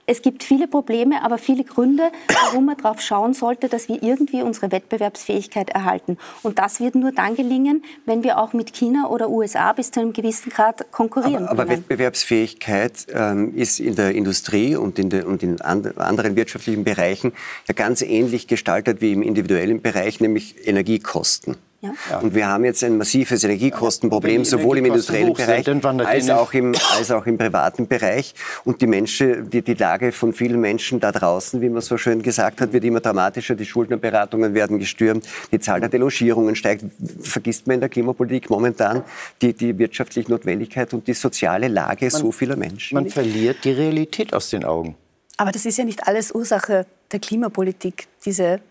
es gibt viele Probleme, aber viele Gründe, warum man darauf schauen sollte, dass wir irgendwie unsere Wettbewerbsfähigkeit erhalten. Und das wird nur dann gelingen, wenn wir auch mit China oder USA bis zu einem gewissen Grad konkurrieren aber, aber Wettbewerbsfähigkeit ähm, ist in der Industrie und in, der, und in and anderen wirtschaftlichen Bereichen ja ganz ähnlich gestaltet wie im individuellen Bereich, nämlich Energiekosten. Ja. Und wir haben jetzt ein massives Energiekostenproblem, sowohl im industriellen Bereich als auch im, als auch im privaten Bereich. Und die Menschen, die, die Lage von vielen Menschen da draußen, wie man so schön gesagt hat, wird immer dramatischer. Die Schuldnerberatungen werden gestürmt, die Zahl der Delogierungen steigt. Vergisst man in der Klimapolitik momentan die, die wirtschaftliche Notwendigkeit und die soziale Lage man, so vieler Menschen? Man verliert die Realität aus den Augen. Aber das ist ja nicht alles Ursache der Klimapolitik, diese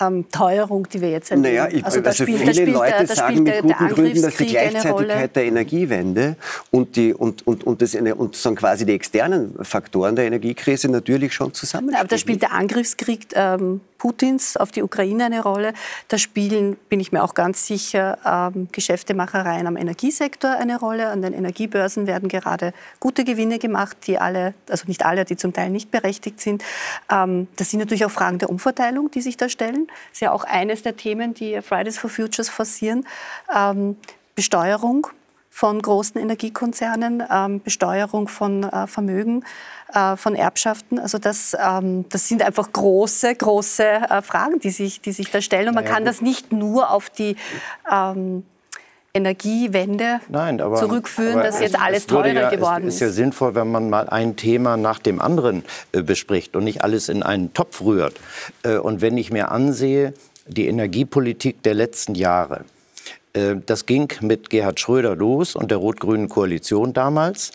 ähm, Teuerung, die wir jetzt erleben. Naja, ich, also, also viele spielt, Leute da sagen mit guten Gründen, dass die Gleichzeitigkeit der Energiewende und, die, und, und, und, das, und so quasi die externen Faktoren der Energiekrise natürlich schon zusammenspielen. Aber da spielt der Angriffskrieg ähm, Putins auf die Ukraine eine Rolle. Da spielen, bin ich mir auch ganz sicher, ähm, Geschäftemachereien am Energiesektor eine Rolle. An den Energiebörsen werden gerade gute Gewinne gemacht, die alle, also nicht alle, die zum Teil nicht berechtigt sind. Ähm, das sind natürlich auch Fragen der Umverteilung, die sich da stellen. Das ist ja auch eines der Themen, die Fridays for Futures forcieren. Ähm, Besteuerung von großen Energiekonzernen, ähm, Besteuerung von äh, Vermögen, äh, von Erbschaften. Also das, ähm, das sind einfach große, große äh, Fragen, die sich, die sich da stellen. Und man kann das nicht nur auf die ähm, Energiewende Nein, aber, zurückführen, aber dass jetzt alles teurer ja, geworden ist. Es ist ja sinnvoll, wenn man mal ein Thema nach dem anderen äh, bespricht und nicht alles in einen Topf rührt. Äh, und wenn ich mir ansehe, die Energiepolitik der letzten Jahre, das ging mit Gerhard Schröder los und der rot-grünen Koalition damals.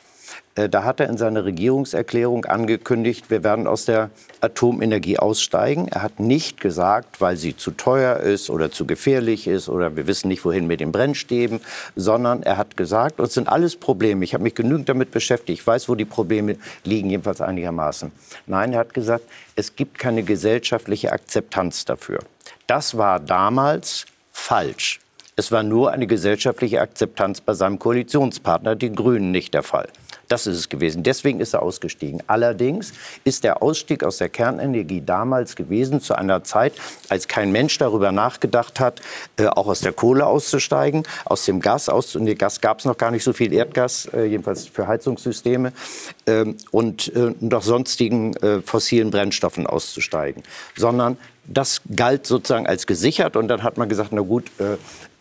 Äh, da hat er in seiner Regierungserklärung angekündigt, wir werden aus der Atomenergie aussteigen. Er hat nicht gesagt, weil sie zu teuer ist oder zu gefährlich ist oder wir wissen nicht, wohin mit den Brennstäben, sondern er hat gesagt, es sind alles Probleme, ich habe mich genügend damit beschäftigt, ich weiß, wo die Probleme liegen, jedenfalls einigermaßen. Nein, er hat gesagt, es gibt keine gesellschaftliche Akzeptanz dafür. Das war damals falsch. Es war nur eine gesellschaftliche Akzeptanz bei seinem Koalitionspartner, den Grünen, nicht der Fall. Das ist es gewesen. Deswegen ist er ausgestiegen. Allerdings ist der Ausstieg aus der Kernenergie damals gewesen, zu einer Zeit, als kein Mensch darüber nachgedacht hat, äh, auch aus der Kohle auszusteigen, aus dem Gas auszusteigen. Gas gab es noch gar nicht so viel Erdgas, äh, jedenfalls für Heizungssysteme, ähm, und äh, noch sonstigen fossilen Brennstoffen auszusteigen. Sondern das galt sozusagen als gesichert und dann hat man gesagt, na gut,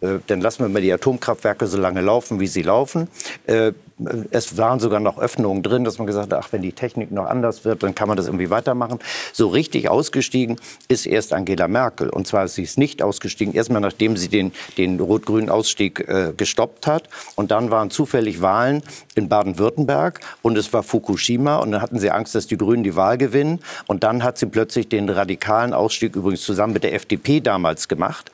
dann lassen wir mal die Atomkraftwerke so lange laufen, wie sie laufen. Äh, es waren sogar noch Öffnungen drin, dass man gesagt hat, ach, wenn die Technik noch anders wird, dann kann man das irgendwie weitermachen. So richtig ausgestiegen ist erst Angela Merkel. Und zwar ist sie nicht ausgestiegen, erstmal nachdem sie den, den rot-grünen Ausstieg äh, gestoppt hat. Und dann waren zufällig Wahlen in Baden-Württemberg und es war Fukushima. Und dann hatten sie Angst, dass die Grünen die Wahl gewinnen. Und dann hat sie plötzlich den radikalen Ausstieg übrigens zusammen mit der FDP damals gemacht.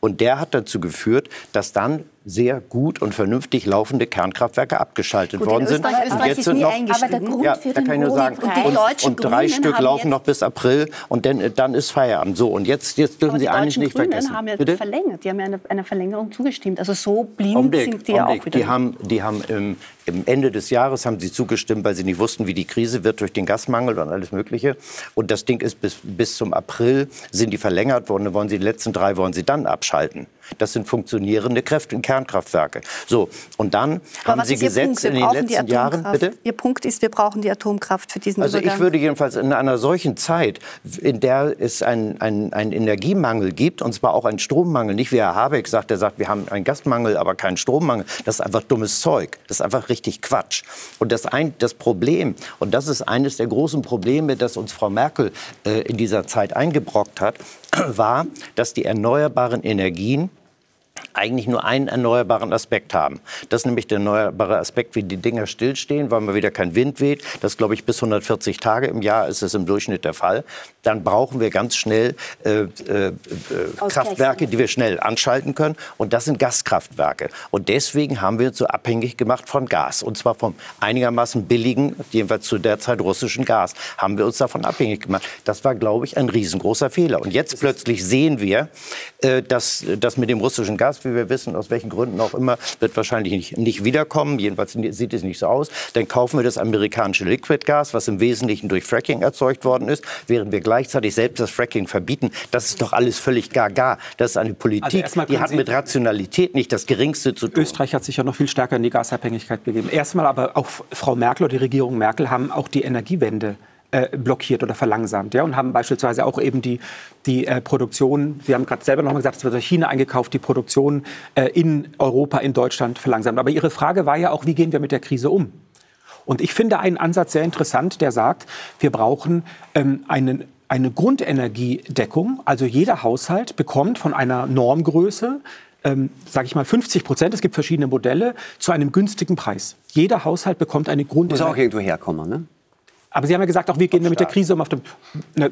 Und der hat dazu geführt, dass dann sehr gut und vernünftig laufende Kernkraftwerke abgeschaltet gut, worden sind. Und jetzt sind noch, aber der Grund ja, für da kann ich nur sagen, und, und, drei Stück laufen noch bis April und dann, dann ist Feierabend. So und jetzt, jetzt dürfen Sie eigentlich nicht Grünen vergessen. haben ja Bitte? verlängert. Die haben ja eine, eine Verlängerung zugestimmt. Also so blind Umblick, sind die ja auch wieder. Die haben, die haben im, im Ende des Jahres haben sie zugestimmt, weil sie nicht wussten, wie die Krise wird durch den Gasmangel und alles Mögliche. Und das Ding ist bis, bis zum April sind die verlängert worden. Dann wollen sie die letzten drei wollen sie dann abschalten. Das sind funktionierende Kräfte, Kernkraftwerke. So, und dann Aber haben Sie gesetzt in den letzten Jahren. Bitte? Ihr Punkt ist, wir brauchen die Atomkraft für diesen Also Übergang. ich würde jedenfalls in einer solchen Zeit, in der es einen, einen Energiemangel gibt, und zwar auch einen Strommangel, nicht wie Herr Habeck sagt, der sagt, wir haben einen Gasmangel, aber keinen Strommangel. Das ist einfach dummes Zeug. Das ist einfach richtig Quatsch. Und das, ein, das Problem, und das ist eines der großen Probleme, das uns Frau Merkel äh, in dieser Zeit eingebrockt hat, (clears throat) war, dass die erneuerbaren Energien eigentlich nur einen erneuerbaren Aspekt haben. Das ist nämlich der erneuerbare Aspekt, wie die Dinger stillstehen, weil mal wieder kein Wind weht. Das glaube ich bis 140 Tage im Jahr ist es im Durchschnitt der Fall. Dann brauchen wir ganz schnell äh, äh, Kraftwerke, die wir schnell anschalten können. Und das sind Gaskraftwerke. Und deswegen haben wir uns so abhängig gemacht von Gas. Und zwar vom einigermaßen billigen, jedenfalls zu der Zeit russischen Gas, haben wir uns davon abhängig gemacht. Das war, glaube ich, ein riesengroßer Fehler. Und jetzt plötzlich sehen wir, äh, dass das mit dem russischen Gas wie wir wissen, aus welchen Gründen auch immer, wird wahrscheinlich nicht, nicht wiederkommen. Jedenfalls sieht es nicht so aus. Dann kaufen wir das amerikanische Liquidgas, was im Wesentlichen durch Fracking erzeugt worden ist, während wir gleichzeitig selbst das Fracking verbieten. Das ist doch alles völlig gaga. Das ist eine Politik, also die hat mit Rationalität nicht das Geringste zu tun. Österreich hat sich ja noch viel stärker in die Gasabhängigkeit begeben. Erstmal aber auch Frau Merkel oder die Regierung Merkel haben auch die Energiewende äh, blockiert oder verlangsamt. Ja, und haben beispielsweise auch eben die, die äh, Produktion, Sie haben gerade selber noch mal gesagt, es wird durch China eingekauft, die Produktion äh, in Europa, in Deutschland verlangsamt. Aber Ihre Frage war ja auch, wie gehen wir mit der Krise um? Und ich finde einen Ansatz sehr interessant, der sagt, wir brauchen ähm, einen eine Grundenergiedeckung, also jeder Haushalt bekommt von einer Normgröße ähm, sage ich mal, 50 Prozent, es gibt verschiedene Modelle, zu einem günstigen Preis. Jeder Haushalt bekommt eine Grundenergie. Muss auch irgendwo herkommen, ne? Aber Sie haben ja gesagt, auch wir gehen mit der Krise um auf dem. Ne,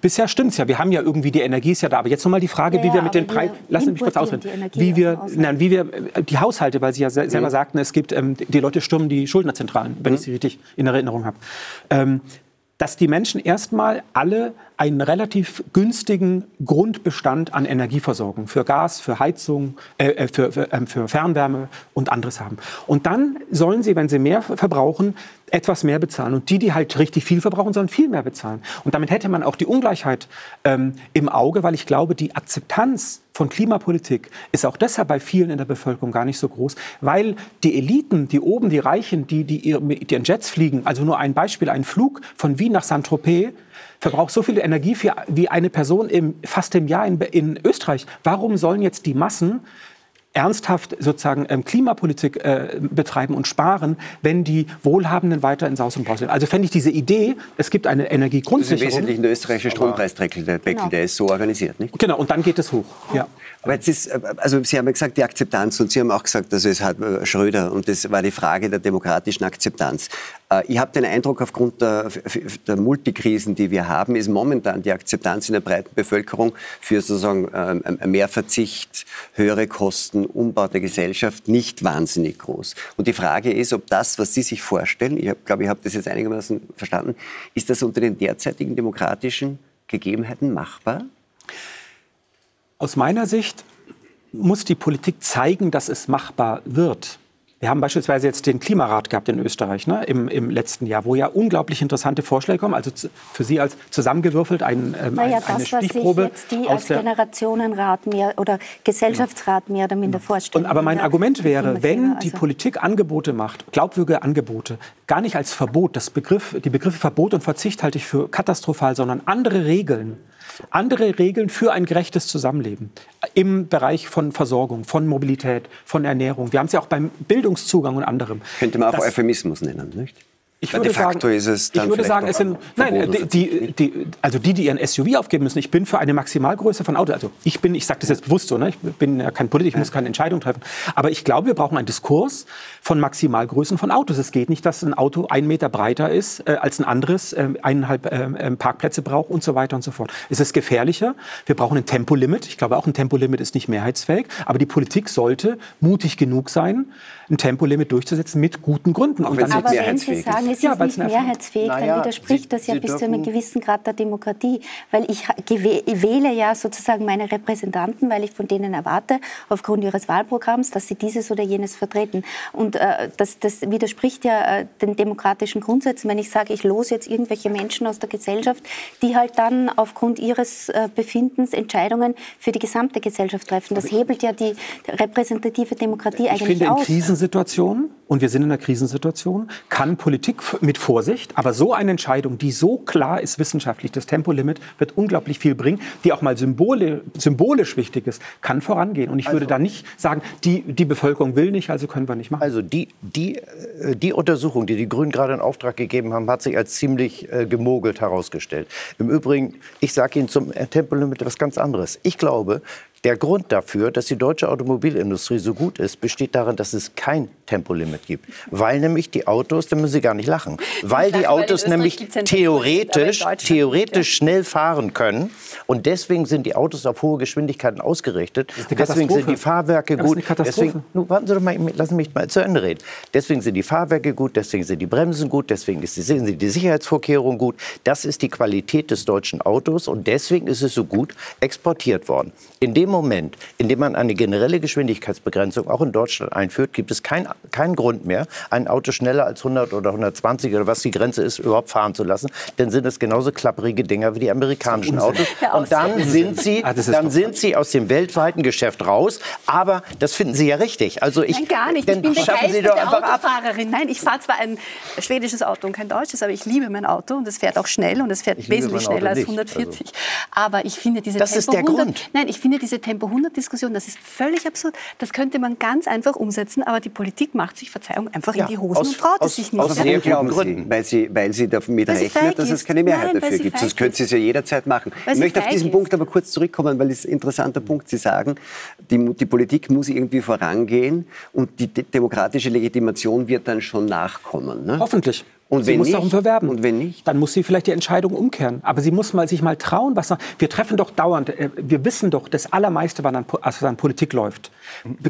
Bisher stimmt es ja. Wir haben ja irgendwie die Energie ist ja da. Aber jetzt nochmal die Frage, ja, wie wir mit den Preisen. Lassen Sie mich kurz ausreden. Wie wir, nein, wie wir die Haushalte, weil Sie ja selber mhm. sagten, es gibt ähm, die Leute stürmen die Schuldnerzentralen, wenn mhm. ich sie richtig in Erinnerung habe. Ähm, dass die Menschen erstmal alle einen relativ günstigen Grundbestand an Energieversorgung für Gas, für Heizung, äh, äh für, für, äh, für, Fernwärme und anderes haben. Und dann sollen sie, wenn sie mehr verbrauchen, etwas mehr bezahlen. Und die, die halt richtig viel verbrauchen, sollen viel mehr bezahlen. Und damit hätte man auch die Ungleichheit ähm, im Auge, weil ich glaube, die Akzeptanz von Klimapolitik ist auch deshalb bei vielen in der Bevölkerung gar nicht so groß, weil die Eliten, die oben, die Reichen, die, die ihren Jets fliegen, also nur ein Beispiel, ein Flug von Wien nach Saint-Tropez, verbraucht so viel Energie für, wie eine Person im, fast im Jahr in, in Österreich. Warum sollen jetzt die Massen ernsthaft sozusagen ähm, Klimapolitik äh, betreiben und sparen, wenn die Wohlhabenden weiter in Saus und Braus sind. Also fände ich diese Idee, es gibt eine Energiegrundsicherung. Das ist im Wesentlichen der österreichische Strompreisdeckel, der, genau. der ist so organisiert, nicht? Genau, und dann geht es hoch. Ja. Aber jetzt ist, also Sie haben ja gesagt, die Akzeptanz und Sie haben auch gesagt, also es hat äh, Schröder und das war die Frage der demokratischen Akzeptanz. Äh, ich habe den Eindruck, aufgrund der, der, Multikrisen, die wir haben, ist momentan die Akzeptanz in der breiten Bevölkerung für sozusagen ähm, mehr Verzicht, höhere Kosten, Umbau der Gesellschaft nicht wahnsinnig groß. Und die Frage ist, ob das, was Sie sich vorstellen, ich glaube, ich habe das jetzt einigermaßen verstanden, ist das unter den derzeitigen demokratischen Gegebenheiten machbar? Aus meiner Sicht muss die Politik zeigen, dass es machbar wird. Wir haben beispielsweise jetzt den Klimarat gehabt in Österreich ne, im, im, letzten Jahr, wo ja unglaublich interessante Vorschläge kommen. Also für Sie als zusammengewürfelt ein, ähm, naja, ein, eine das, Stichprobe. Was sich jetzt die als Generationenrat mehr oder Gesellschaftsrat mehr oder minder vorstellen. Und, aber mein Argument wäre, wenn die also Politik Angebote macht, glaubwürdige Angebote, gar nicht als Verbot, das Begriff, die Begriffe Verbot und Verzicht halte ich für katastrophal, sondern andere Regeln, andere Regeln für ein gerechtes Zusammenleben im Bereich von Versorgung, von Mobilität, von Ernährung. Wir haben es ja auch beim Bildungszugang und anderem. Könnte man auch das, Euphemismus nennen, nicht? Ich würde de facto sagen, ist es dann ich würde sagen, es sind nein, die, die, also die, die ihren SUV aufgeben müssen. Ich bin für eine Maximalgröße von Auto. Also ich bin, ich sage das jetzt bewusst so, ne? ich bin ja kein Politiker, ich muss keine Entscheidung treffen. Aber ich glaube, wir brauchen einen Diskurs von Maximalgrößen von Autos. Es geht nicht, dass ein Auto einen Meter breiter ist äh, als ein anderes, äh, eineinhalb äh, Parkplätze braucht und so weiter und so fort. Es ist gefährlicher. Wir brauchen ein Tempolimit. Ich glaube, auch ein Tempolimit ist nicht mehrheitsfähig. Aber die Politik sollte mutig genug sein, ein Tempolimit durchzusetzen mit guten Gründen. Auch wenn aber wenn Sie sagen, es ja, ist nicht mehrheitsfähig, naja, dann widerspricht Sie, das ja Sie bis zu einem gewissen Grad der Demokratie. Weil ich wähle ja sozusagen meine Repräsentanten, weil ich von denen erwarte, aufgrund ihres Wahlprogramms, dass sie dieses oder jenes vertreten. Und äh, das, das, widerspricht ja äh, den demokratischen Grundsätzen, wenn ich sage, ich lose jetzt irgendwelche Menschen aus der Gesellschaft, die halt dann aufgrund ihres äh, Befindens Entscheidungen für die gesamte Gesellschaft treffen. Das hebelt ja die repräsentative Demokratie eigentlich ich finde, aus. In Krisensituationen, und wir sind in einer Krisensituation, kann Politik mit Vorsicht, aber so eine Entscheidung, die so klar ist wissenschaftlich, das Tempolimit wird unglaublich viel bringen, die auch mal symbolisch, symbolisch wichtig ist, kann vorangehen. Und ich also, würde da nicht sagen, die, die Bevölkerung will nicht, also können wir nicht machen. Also die, die, äh, die Untersuchung, die die Grünen gerade in Auftrag gegeben haben, hat sich als ziemlich äh, gemogelt herausgestellt. Im Übrigen, ich sage Ihnen zum Tempolimit etwas ganz anderes. Ich glaube, der Grund dafür, dass die deutsche Automobilindustrie so gut ist, besteht darin, dass es kein Tempolimit gibt. Weil nämlich die Autos, da müssen Sie gar nicht lachen, weil die Autos nämlich theoretisch, theoretisch schnell fahren können. Und deswegen sind die Autos auf hohe Geschwindigkeiten ausgerichtet. Deswegen sind die Fahrwerke gut. Deswegen, nun, warten Sie doch mal, lassen Sie mich mal zu Ende reden. Deswegen sind die Fahrwerke gut, deswegen sind die Bremsen gut, deswegen sind die Sicherheitsvorkehrungen gut. Das ist die Qualität des deutschen Autos und deswegen ist es so gut exportiert worden. In dem Moment, in dem man eine generelle Geschwindigkeitsbegrenzung auch in Deutschland einführt, gibt es keinen kein Grund mehr, ein Auto schneller als 100 oder 120 oder was die Grenze ist, überhaupt fahren zu lassen. Denn sind es genauso klapprige Dinger wie die amerikanischen Autos. Und dann sind sie, ah, dann sind sie aus dem weltweiten Geschäft raus. Aber das finden Sie ja richtig. Also ich, Nein, gar nicht. Ich bin begeisterte Autofahrerin. Nein, ich fahre zwar ein schwedisches Auto und kein deutsches, aber ich liebe mein Auto und es fährt auch schnell und es fährt ich wesentlich schneller als 140. Also. Aber ich finde diese das Tempo ist der 100, Grund. Nein, ich finde diese Tempo 100 Diskussion, das ist völlig absurd. Das könnte man ganz einfach umsetzen, aber die Politik macht sich, Verzeihung, einfach ja, in die Hosen aus, und traut aus, es sich nicht. Aus sehr guten Gründen, weil sie, weil sie damit weil rechnet, dass es keine Mehrheit Nein, dafür gibt. Sonst könnte sie es ja jederzeit machen. Weil ich möchte auf diesen ist. Punkt aber kurz zurückkommen, weil es ein interessanter Punkt. Sie sagen, die, die Politik muss irgendwie vorangehen und die demokratische Legitimation wird dann schon nachkommen. Ne? Hoffentlich. Und sie muss nicht? darum verwerben. Und wenn nicht? Dann muss sie vielleicht die Entscheidung umkehren. Aber sie muss mal, sich mal trauen, was wir treffen doch dauernd, äh, wir wissen doch, das Allermeiste, was an, also an Politik läuft,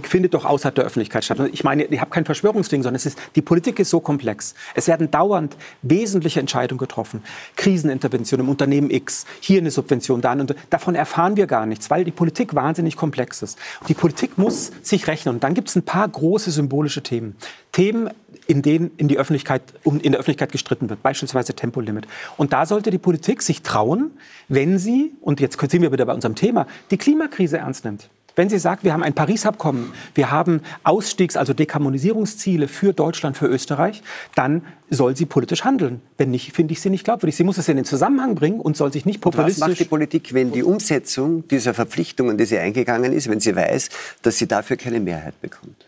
findet doch außerhalb der Öffentlichkeit statt. Und ich meine, ich habe kein Verschwörungsding, sondern es ist, die Politik ist so komplex. Es werden dauernd wesentliche Entscheidungen getroffen. Krisenintervention im Unternehmen X, hier eine Subvention, da und davon erfahren wir gar nichts, weil die Politik wahnsinnig komplex ist. Die Politik muss sich rechnen. Und dann gibt es ein paar große symbolische Themen. Themen, in denen in, die Öffentlichkeit, um, in der Öffentlichkeit gestritten wird, beispielsweise Tempolimit. Und da sollte die Politik sich trauen, wenn sie, und jetzt sind wir wieder bei unserem Thema, die Klimakrise ernst nimmt. Wenn sie sagt, wir haben ein Paris-Abkommen, wir haben Ausstiegs-, also Dekarbonisierungsziele für Deutschland, für Österreich, dann soll sie politisch handeln. Wenn nicht, finde ich sie nicht glaubwürdig. Sie muss es in den Zusammenhang bringen und soll sich nicht populistisch... was macht die Politik, wenn die Umsetzung dieser Verpflichtungen, die sie eingegangen ist, wenn sie weiß, dass sie dafür keine Mehrheit bekommt?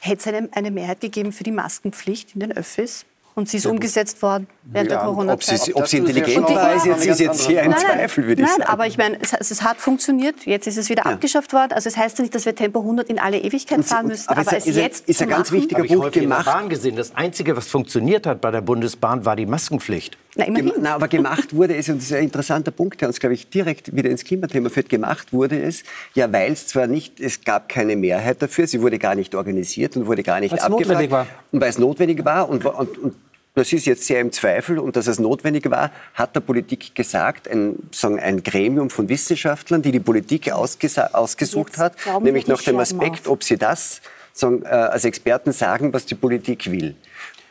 Hätte es eine, eine Mehrheit gegeben für die Maskenpflicht in den Öffis? Und sie ist ja, umgesetzt worden während ja, der Corona-Zeit. Ob sie, ob sie intelligent war, ist jetzt, ist jetzt hier ein nein, Zweifel, würde ich nein, sagen. Nein, aber ich meine, es, es, hat funktioniert. Jetzt ist es wieder ja. abgeschafft worden. Also es heißt ja nicht, dass wir Tempo 100 in alle Ewigkeit fahren müssen. Aber, aber es, ist, jetzt ist ein ganz wichtiger Punkt gemacht. Bahn gesehen. Das Einzige, was funktioniert hat bei der Bundesbahn, war die Maskenpflicht. Na, immerhin. Na, aber gemacht wurde es, und das ist ein interessanter Punkt, der uns, glaube ich, direkt wieder ins Klimathema führt, gemacht wurde es, ja, weil es zwar nicht, es gab keine Mehrheit dafür, sie wurde gar nicht organisiert und wurde gar nicht weil's abgefragt. Notwendig war. Und weil es notwendig war und, und, und das ist jetzt sehr im Zweifel und dass es notwendig war, hat der Politik gesagt, ein, sagen, ein Gremium von Wissenschaftlern, die die Politik ausgesucht jetzt hat, nämlich nach dem Aspekt, ob sie das sagen, äh, als Experten sagen, was die Politik will.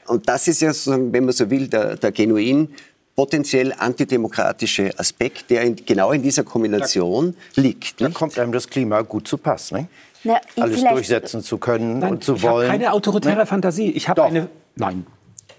Und das ist ja, wenn man so will, der, der genuin potenziell antidemokratische Aspekt, der in, genau in dieser Kombination da, liegt. Da kommt einem das Klima gut zu Pass, ne? Na, alles durchsetzen zu können Nein, und zu wollen. Ich habe keine autoritäre ne? Fantasie. Ich habe eine. Nein,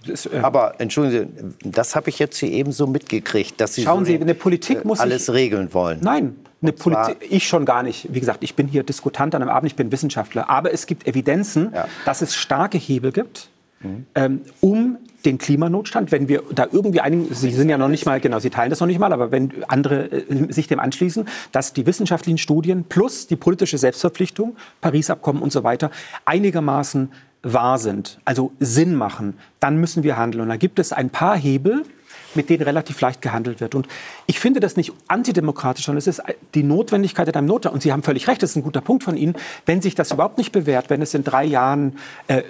das, äh Aber entschuldigen Sie, das habe ich jetzt hier eben so mitgekriegt, dass Sie, Schauen so Sie, eine Politik muss alles regeln wollen. Nein, eine Politik, ich schon gar nicht. Wie gesagt, ich bin hier Diskutant an einem Abend, ich bin Wissenschaftler. Aber es gibt Evidenzen, ja. dass es starke Hebel gibt, mhm. ähm, um den Klimanotstand, wenn wir da irgendwie einigen, Sie sind ja noch nicht mal, genau, Sie teilen das noch nicht mal, aber wenn andere äh, sich dem anschließen, dass die wissenschaftlichen Studien plus die politische Selbstverpflichtung, Paris-Abkommen und so weiter, einigermaßen wahr sind, also Sinn machen, dann müssen wir handeln. Und da gibt es ein paar Hebel, mit denen relativ leicht gehandelt wird. Und ich finde das nicht antidemokratisch, sondern es ist die Notwendigkeit in einem Notstand. Und Sie haben völlig recht, das ist ein guter Punkt von Ihnen. Wenn sich das überhaupt nicht bewährt, wenn es in drei Jahren äh,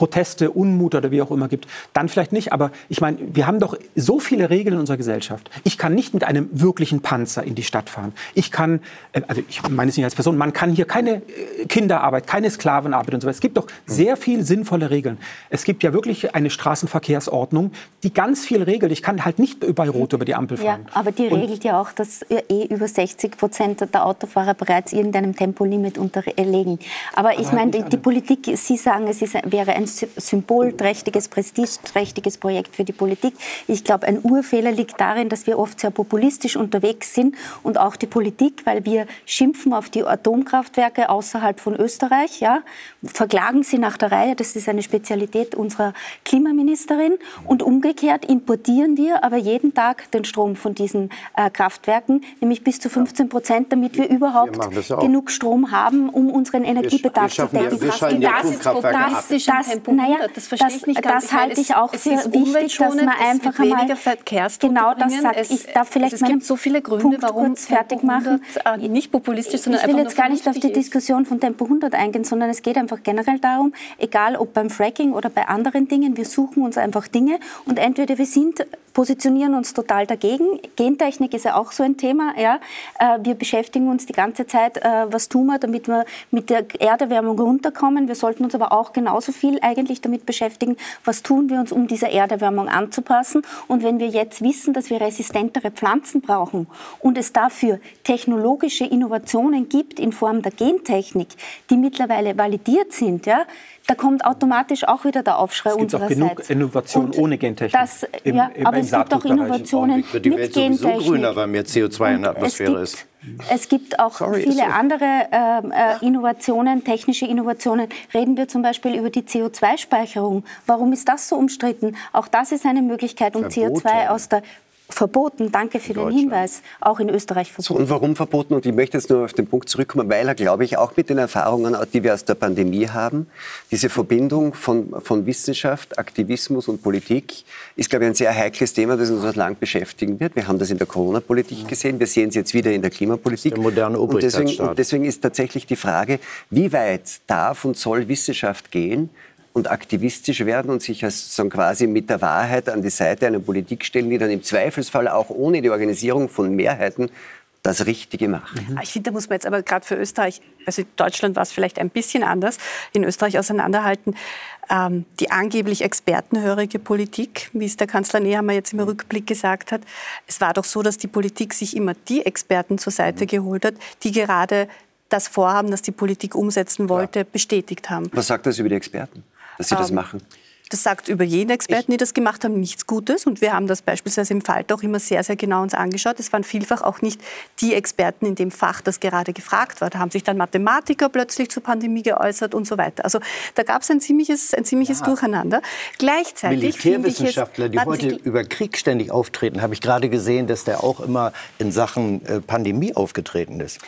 Proteste, Unmut oder wie auch immer gibt, dann vielleicht nicht. Aber ich meine, wir haben doch so viele Regeln in unserer Gesellschaft. Ich kann nicht mit einem wirklichen Panzer in die Stadt fahren. Ich kann, äh, also ich meine es nicht als Person, man kann hier keine äh, Kinderarbeit, keine Sklavenarbeit und so weiter. Es gibt doch sehr viel sinnvolle Regeln. Es gibt ja wirklich eine Straßenverkehrsordnung, die ganz viel regelt. Ich kann halt nicht bei Rot über die Ampel fahren. Ja, aber die und regelt ja auch, dass eh über 60 Prozent der Autofahrer bereits irgendeinem Tempolimit unterlegen. Aber ich meine, die, die Politik, Sie sagen, es ist, wäre ein symbolträchtiges, prestigeträchtiges Projekt für die Politik. Ich glaube, ein Urfehler liegt darin, dass wir oft sehr populistisch unterwegs sind und auch die Politik, weil wir schimpfen auf die Atomkraftwerke außerhalb von Österreich, ja, verklagen sie nach der Reihe. Das ist eine Spezialität unserer Klimaministerin. Und umgekehrt importieren wir aber jeden Tag den Strom von diesen äh, Kraftwerken, nämlich bis zu 15 Prozent, damit wir überhaupt wir genug Strom haben, um unseren Energiebedarf wir, wir zu decken. Wir, wir das, das, das, das, naja, das verstehe das, ich nicht ganz. Das halte ich auch für wichtig, dass man einfach einmal genau das sagt. Es, ich darf vielleicht es gibt so viele Gründe, Punkt warum fertig machen. Äh, nicht populistisch, sondern Ich will jetzt gar nicht auf die Diskussion von Tempo 100 eingehen, sondern es geht einfach generell darum, egal ob beim Fracking oder bei anderen Dingen, wir suchen uns einfach Dinge und entweder wir sind positionieren uns total dagegen. Gentechnik ist ja auch so ein Thema. Ja. Äh, wir beschäftigen uns die ganze Zeit, äh, was tun wir, damit wir mit der Erderwärmung runterkommen. Wir sollten uns aber auch genauso viel eigentlich damit beschäftigen, was tun wir uns, um dieser Erderwärmung anzupassen. Und wenn wir jetzt wissen, dass wir resistentere Pflanzen brauchen und es dafür technologische Innovationen gibt in Form der Gentechnik, die mittlerweile validiert sind, ja, da kommt automatisch auch wieder der Aufschrei unsererseits. Es gibt auch genug Innovationen ohne Gentechnik. Das, im, ja, im, aber es gibt auch Innovationen mit die Welt Gentechnik. sowieso grüner, weil mehr CO2 in der Atmosphäre ist. Es gibt auch Sorry, viele andere ähm, äh, Innovationen, technische Innovationen. Reden wir zum Beispiel über die CO2-Speicherung. Warum ist das so umstritten? Auch das ist eine Möglichkeit, um Verbote. CO2 aus der verboten. Danke für den Hinweis. Auch in Österreich verboten. So, und warum verboten? Und ich möchte jetzt nur auf den Punkt zurückkommen, weil er, glaube ich, auch mit den Erfahrungen, die wir aus der Pandemie haben, diese Verbindung von, von Wissenschaft, Aktivismus und Politik ist, glaube ich, ein sehr heikles Thema, das uns noch lang beschäftigen wird. Wir haben das in der Corona-Politik gesehen, wir sehen es jetzt wieder in der Klimapolitik. Der moderne und deswegen, und deswegen ist tatsächlich die Frage, wie weit darf und soll Wissenschaft gehen, und aktivistisch werden und sich als quasi mit der Wahrheit an die Seite einer Politik stellen, die dann im Zweifelsfall auch ohne die Organisierung von Mehrheiten das Richtige macht. Mhm. Ich finde, da muss man jetzt aber gerade für Österreich, also in Deutschland war es vielleicht ein bisschen anders, in Österreich auseinanderhalten. Ähm, die angeblich expertenhörige Politik, wie es der Kanzler Nehammer jetzt im Rückblick gesagt hat, es war doch so, dass die Politik sich immer die Experten zur Seite mhm. geholt hat, die gerade das Vorhaben, das die Politik umsetzen wollte, ja. bestätigt haben. Was sagt das über die Experten? Dass Sie das ähm, machen? Das sagt über jeden Experten, die das gemacht haben, nichts Gutes. Und wir haben das beispielsweise im Falter auch immer sehr, sehr genau uns angeschaut. Es waren vielfach auch nicht die Experten in dem Fach, das gerade gefragt war. Da haben sich dann Mathematiker plötzlich zur Pandemie geäußert und so weiter. Also da gab es ein ziemliches, ein ziemliches ja. Durcheinander. Gleichzeitig Militärwissenschaftler, es, die heute über Krieg ständig auftreten, habe ich gerade gesehen, dass der auch immer in Sachen äh, Pandemie aufgetreten ist.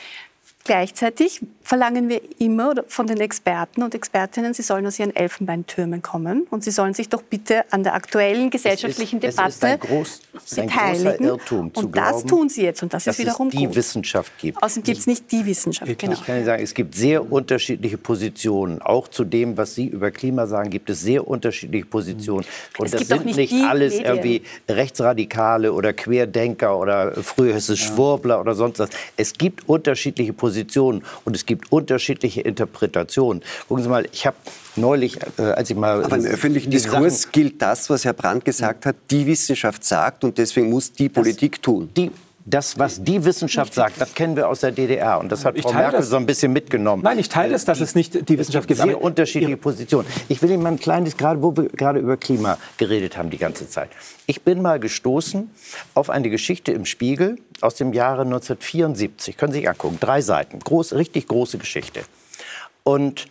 Gleichzeitig verlangen wir immer von den Experten und Expertinnen, sie sollen aus ihren Elfenbeintürmen kommen und sie sollen sich doch bitte an der aktuellen gesellschaftlichen es ist, Debatte es ist ein groß, beteiligen. Irrtum, und das glauben, tun sie jetzt und das ist wiederum es die gut. Wissenschaft gibt. Außerdem gibt es nicht die Wissenschaft. Ich, genau. ich kann Ihnen sagen, es gibt sehr unterschiedliche Positionen. Auch zu dem, was Sie über Klima sagen, gibt es sehr unterschiedliche Positionen. Und es das sind nicht, nicht alles Medien. irgendwie Rechtsradikale oder Querdenker oder es ja. Schwurbler oder sonst was. Es gibt unterschiedliche Positionen. Positionen und es gibt unterschiedliche Interpretationen. Gucken Sie mal, ich habe neulich, äh, als ich mal... Aber im öffentlichen Diskurs Sachen, gilt das, was Herr Brandt gesagt hat, die Wissenschaft sagt und deswegen muss die Politik tun. Die das, was die Wissenschaft sagt, das kennen wir aus der DDR. Und das hat ich Frau Merkel das. so ein bisschen mitgenommen. Nein, ich teile es, dass es nicht die Wissenschaft gibt. Sehr unterschiedliche Positionen. Ich will Ihnen mal ein kleines, gerade wo wir gerade über Klima geredet haben die ganze Zeit. Ich bin mal gestoßen auf eine Geschichte im Spiegel aus dem Jahre 1974. Können Sie sich angucken. Drei Seiten. Groß, richtig große Geschichte. Und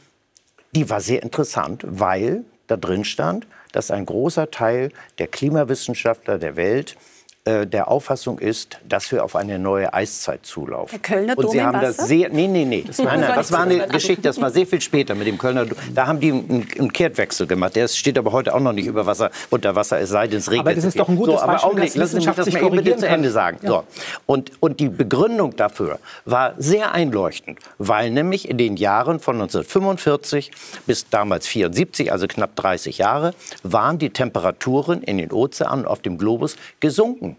die war sehr interessant, weil da drin stand, dass ein großer Teil der Klimawissenschaftler der Welt äh, der Auffassung ist, dass wir auf eine neue Eiszeit zulaufen. Der Kölner Dom Und Sie haben das sehr, nee, nee, nee, das, nein, nein, das war eine Geschichte, das war sehr viel später mit dem Kölner Dom. Da haben die einen, einen Kehrtwechsel gemacht. Der steht aber heute auch noch nicht über Wasser, unter Wasser, es sei denn, es regnet. Aber das ist doch ein gutes so, aber Beispiel, Augenblick, lassen Sie mich das mal eben bitte zu Ende sagen. Ja. So. Und, und die Begründung dafür war sehr einleuchtend, weil nämlich in den Jahren von 1945 bis damals 74, also knapp 30 Jahre, waren die Temperaturen in den Ozeanen auf dem Globus gesunken.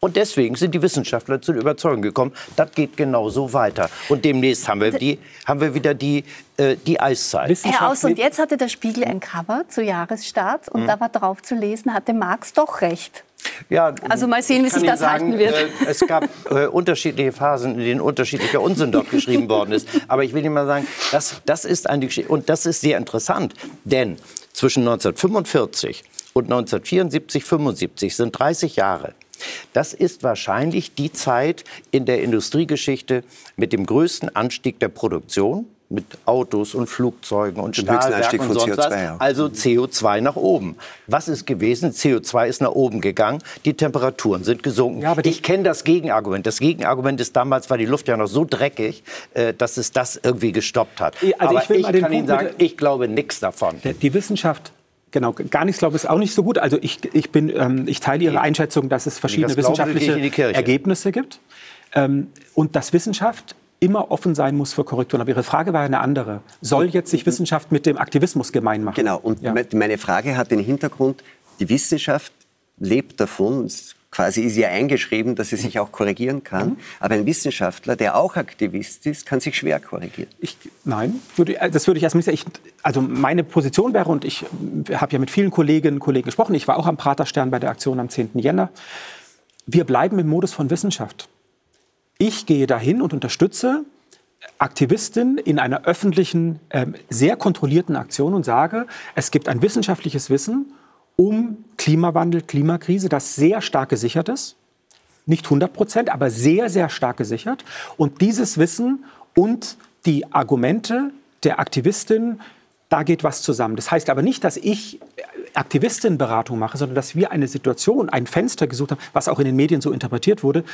Und deswegen sind die Wissenschaftler zu der Überzeugung gekommen, das geht genauso weiter. Und demnächst haben wir, die, haben wir wieder die, äh, die Eiszeit. Herr Aus, und jetzt hatte der Spiegel ein Cover zu Jahresstart und mhm. da war drauf zu lesen, hatte Marx doch recht. Ja, also mal sehen, wie sich das sagen, halten wird. Äh, es gab (laughs) äh, unterschiedliche Phasen, in denen unterschiedlicher Unsinn dort geschrieben worden ist. Aber ich will Ihnen mal sagen, das, das ist eine Geschichte. Und das ist sehr interessant. Denn zwischen 1945 und 1974, 75 sind 30 Jahre. Das ist wahrscheinlich die Zeit in der Industriegeschichte mit dem größten Anstieg der Produktion mit Autos und Flugzeugen und Stahlwerken und sonst was. Also CO2 nach oben. Was ist gewesen? CO2 ist nach oben gegangen. Die Temperaturen sind gesunken. Ja, ich kenne das Gegenargument. Das Gegenargument ist damals war die Luft ja noch so dreckig, äh, dass es das irgendwie gestoppt hat. Also Aber ich, ich kann Punkt Ihnen sagen, ich glaube nichts davon. Die Wissenschaft Genau, gar nichts glaube ich ist auch nicht so gut. Also ich, ich, bin, ähm, ich teile Ihre Einschätzung, dass es verschiedene wissenschaftliche Ergebnisse gibt ähm, und dass Wissenschaft immer offen sein muss für Korrekturen. Aber Ihre Frage war eine andere. Soll jetzt sich Wissenschaft mit dem Aktivismus gemein machen? Genau, und ja. meine Frage hat den Hintergrund, die Wissenschaft lebt davon, quasi ist ja eingeschrieben, dass sie sich auch korrigieren kann. Mhm. Aber ein Wissenschaftler, der auch Aktivist ist, kann sich schwer korrigieren. Ich, nein, würde, das würde ich erstmal nicht sagen. also meine Position wäre, und ich habe ja mit vielen Kolleginnen und Kollegen gesprochen, ich war auch am Praterstern bei der Aktion am 10. Jänner, wir bleiben im Modus von Wissenschaft. Ich gehe dahin und unterstütze Aktivistin in einer öffentlichen, äh, sehr kontrollierten Aktion und sage, es gibt ein wissenschaftliches Wissen um Klimawandel, Klimakrise, das sehr stark gesichert ist. Nicht 100 Prozent, aber sehr, sehr stark gesichert. Und dieses Wissen und die Argumente der Aktivistin, da geht was zusammen. Das heißt aber nicht, dass ich Aktivistinnenberatung mache, sondern dass wir eine Situation, ein Fenster gesucht haben, was auch in den Medien so interpretiert wurde.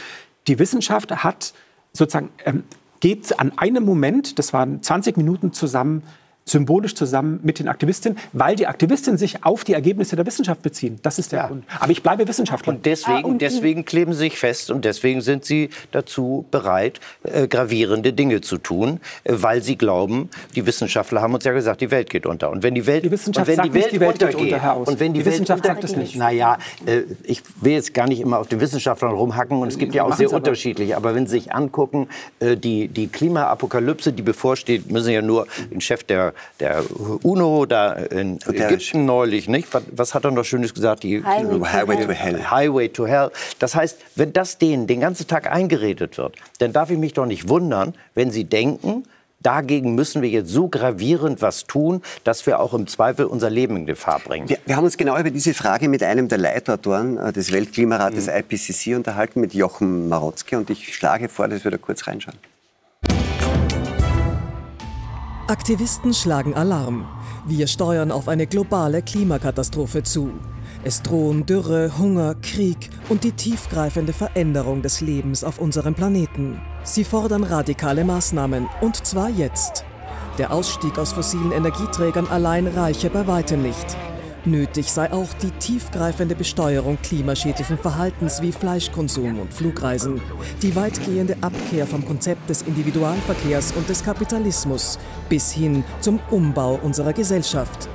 Die Wissenschaft hat sozusagen ähm, geht an einem Moment, das waren 20 Minuten zusammen, symbolisch zusammen mit den Aktivistinnen, weil die Aktivistinnen sich auf die Ergebnisse der Wissenschaft beziehen. Das ist der ja. Grund. Aber ich bleibe Wissenschaftler. Und deswegen, ah, und deswegen kleben sie sich fest und deswegen sind sie dazu bereit, äh, gravierende Dinge zu tun, äh, weil sie glauben, die Wissenschaftler haben uns ja gesagt, die Welt geht unter. Und wenn die Welt, die Wissenschaft und wenn die Welt, die Welt untergeht, unter, Herr Aus. und wenn die, die Wissenschaft sagt es nicht. Naja, äh, ich will jetzt gar nicht immer auf den Wissenschaftlern rumhacken und es gibt ja auch sehr unterschiedliche. Aber wenn Sie sich angucken, äh, die, die Klimaapokalypse, die bevorsteht, müssen ja nur den Chef der, der UNO da in Ägypten neulich, nicht? Was, was, hat er noch Schönes gesagt? Die, Highway, Highway to, hell. Highway to Hell. Das heißt, wenn das denen den ganzen Tag eingeredet wird, dann darf ich mich doch nicht wundern, wenn sie denken, dagegen müssen wir jetzt so gravierend was tun, dass wir auch im Zweifel unser Leben in Gefahr bringen. Wir, wir haben uns genau über diese Frage mit einem der Leitautoren äh, des Weltklimarates mhm. IPCC unterhalten, mit Jochen Marotzke. Und ich schlage vor, dass wir da kurz reinschauen. Aktivisten schlagen Alarm. Wir steuern auf eine globale Klimakatastrophe zu. Es drohen Dürre, Hunger, Krieg und die tiefgreifende Veränderung des Lebens auf unserem Planeten. Sie fordern radikale Maßnahmen, und zwar jetzt. Der Ausstieg aus fossilen Energieträgern allein reiche bei weitem nicht. Nötig sei auch die tiefgreifende Besteuerung klimaschädlichen Verhaltens wie Fleischkonsum und Flugreisen, die weitgehende Abkehr vom Konzept des Individualverkehrs und des Kapitalismus bis hin zum Umbau unserer Gesellschaft.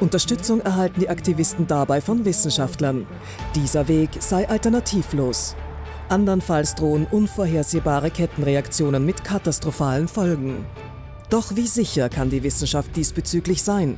Unterstützung erhalten die Aktivisten dabei von Wissenschaftlern. Dieser Weg sei alternativlos. Andernfalls drohen unvorhersehbare Kettenreaktionen mit katastrophalen Folgen. Doch wie sicher kann die Wissenschaft diesbezüglich sein?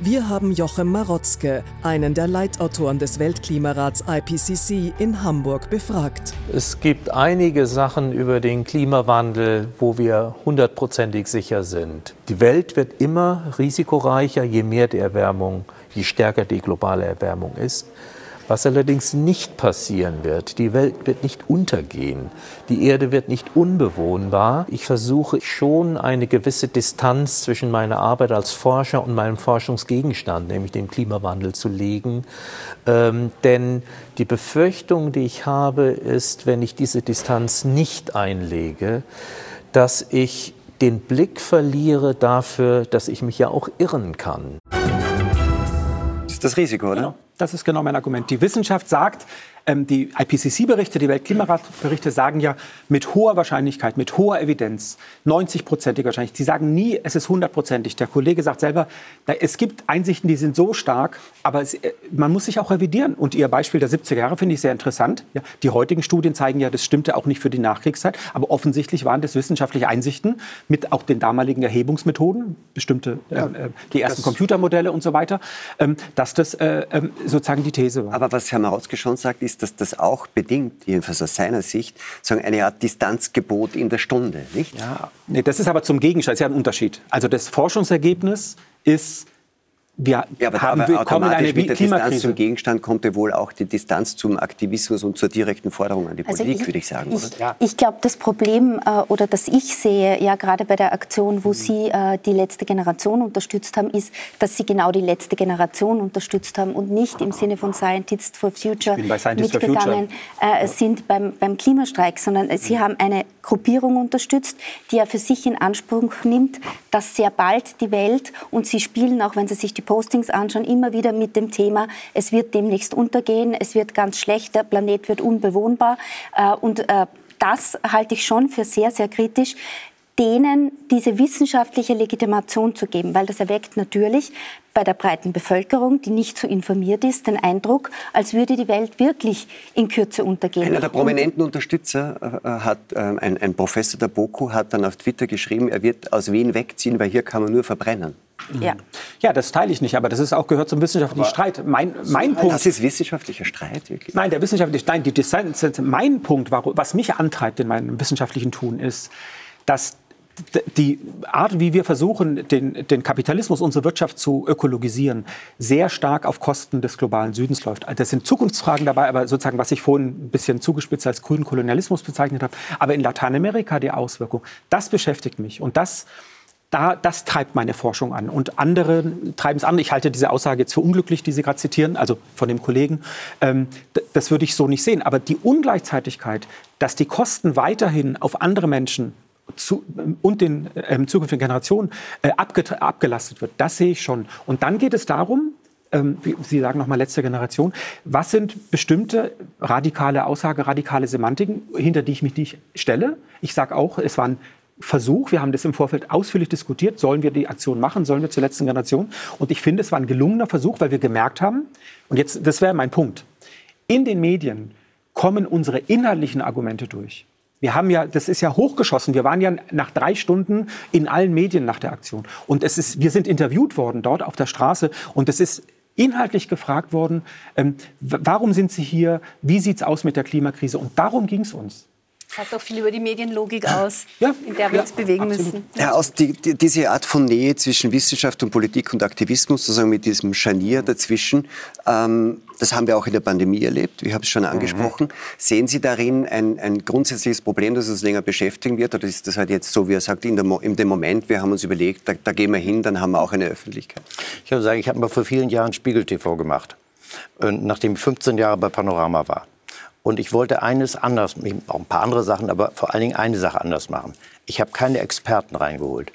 Wir haben Jochem Marotzke, einen der Leitautoren des Weltklimarats IPCC in Hamburg, befragt. Es gibt einige Sachen über den Klimawandel, wo wir hundertprozentig sicher sind. Die Welt wird immer risikoreicher, je mehr die Erwärmung, je stärker die globale Erwärmung ist. Was allerdings nicht passieren wird, die Welt wird nicht untergehen, die Erde wird nicht unbewohnbar. Ich versuche schon eine gewisse Distanz zwischen meiner Arbeit als Forscher und meinem Forschungsgegenstand, nämlich dem Klimawandel, zu legen. Ähm, denn die Befürchtung, die ich habe, ist, wenn ich diese Distanz nicht einlege, dass ich den Blick verliere dafür, dass ich mich ja auch irren kann. Das ist das Risiko, oder? Genau. Das ist genau mein Argument. Die Wissenschaft sagt, ähm, die IPCC-Berichte, die Weltklimaratberichte sagen ja mit hoher Wahrscheinlichkeit, mit hoher Evidenz, 90-prozentig wahrscheinlich. Sie sagen nie, es ist 100-prozentig. Der Kollege sagt selber, es gibt Einsichten, die sind so stark, aber es, äh, man muss sich auch revidieren. Und Ihr Beispiel der 70er Jahre finde ich sehr interessant. Ja, die heutigen Studien zeigen ja, das stimmte auch nicht für die Nachkriegszeit, aber offensichtlich waren das wissenschaftliche Einsichten mit auch den damaligen Erhebungsmethoden, bestimmte, äh, ja, äh, die ersten Computermodelle und so weiter, ähm, dass das äh, ähm, sozusagen die These war. Aber was Herr Marautzke schon sagt, ist, ist, dass das auch bedingt, jedenfalls aus seiner Sicht, sagen, eine Art Distanzgebot in der Stunde, nicht? Ja, nee, das ist aber zum Gegenstand, das ist ja ein Unterschied. Also das Forschungsergebnis ist wir ja, aber, haben aber kommen eine mit der Distanz zum Gegenstand kommt ja wohl auch die Distanz zum Aktivismus und zur direkten Forderung an die also Politik, ich, würde ich sagen. Ich, ja. ich glaube, das Problem äh, oder das ich sehe, ja gerade bei der Aktion, wo mhm. Sie äh, die letzte Generation unterstützt haben, ist, dass Sie genau die letzte Generation unterstützt haben und nicht im Sinne von Scientists for Future mitgegangen äh, sind beim, beim Klimastreik, sondern mhm. Sie haben eine Gruppierung unterstützt, die ja für sich in Anspruch nimmt, dass sehr bald die Welt und Sie spielen, auch wenn Sie sich die die Postings anschauen, immer wieder mit dem Thema, es wird demnächst untergehen, es wird ganz schlecht, der Planet wird unbewohnbar. Äh, und äh, das halte ich schon für sehr, sehr kritisch denen diese wissenschaftliche Legitimation zu geben, weil das erweckt natürlich bei der breiten Bevölkerung, die nicht so informiert ist, den Eindruck, als würde die Welt wirklich in Kürze untergehen. Einer der prominenten Unterstützer äh, hat, äh, ein, ein Professor der BOKU hat dann auf Twitter geschrieben, er wird aus Wien wegziehen, weil hier kann man nur verbrennen. Ja. ja, das teile ich nicht, aber das ist auch gehört zum wissenschaftlichen aber Streit. Mein, mein Punkt, das ist wissenschaftlicher Streit, wirklich? Nein, der wissenschaftliche, nein, die Design, mein Punkt, was mich antreibt in meinem wissenschaftlichen Tun, ist, dass die Art, wie wir versuchen, den, den, Kapitalismus, unsere Wirtschaft zu ökologisieren, sehr stark auf Kosten des globalen Südens läuft. Das sind Zukunftsfragen dabei, aber sozusagen, was ich vorhin ein bisschen zugespitzt als grünen Kolonialismus bezeichnet habe, aber in Lateinamerika die Auswirkung, das beschäftigt mich. Und das da, das treibt meine Forschung an. Und andere treiben es an. Ich halte diese Aussage jetzt für unglücklich, die Sie gerade zitieren, also von dem Kollegen. Ähm, das würde ich so nicht sehen. Aber die Ungleichzeitigkeit, dass die Kosten weiterhin auf andere Menschen zu, und den ähm, zukünftigen Generationen äh, abgelastet wird, das sehe ich schon. Und dann geht es darum, ähm, Sie sagen nochmal letzte Generation, was sind bestimmte radikale Aussagen, radikale Semantiken, hinter die ich mich nicht stelle? Ich sage auch, es war ein Versuch, wir haben das im Vorfeld ausführlich diskutiert, sollen wir die Aktion machen, sollen wir zur letzten Generation? Und ich finde, es war ein gelungener Versuch, weil wir gemerkt haben, und jetzt, das wäre mein Punkt, in den Medien kommen unsere inhaltlichen Argumente durch. Wir haben ja, das ist ja hochgeschossen. Wir waren ja nach drei Stunden in allen Medien nach der Aktion. Und es ist, wir sind interviewt worden dort auf der Straße. Und es ist inhaltlich gefragt worden, ähm, warum sind Sie hier? Wie sieht es aus mit der Klimakrise? Und darum ging es uns sagt auch viel über die Medienlogik aus, ja, in der wir ja, uns bewegen absolut. müssen. Ja, aus die, die, diese Art von Nähe zwischen Wissenschaft und Politik und Aktivismus, sozusagen mit diesem Scharnier dazwischen, ähm, das haben wir auch in der Pandemie erlebt, wir haben es schon angesprochen. Mhm. Sehen Sie darin ein, ein, grundsätzliches Problem, das uns länger beschäftigen wird? Oder ist das halt jetzt so, wie er sagt, in, der, in dem Moment, wir haben uns überlegt, da, da, gehen wir hin, dann haben wir auch eine Öffentlichkeit? Ich würde sagen, ich habe mal vor vielen Jahren Spiegel TV gemacht, nachdem ich 15 Jahre bei Panorama war. Und ich wollte eines anders, auch ein paar andere Sachen, aber vor allen Dingen eine Sache anders machen. Ich habe keine Experten reingeholt.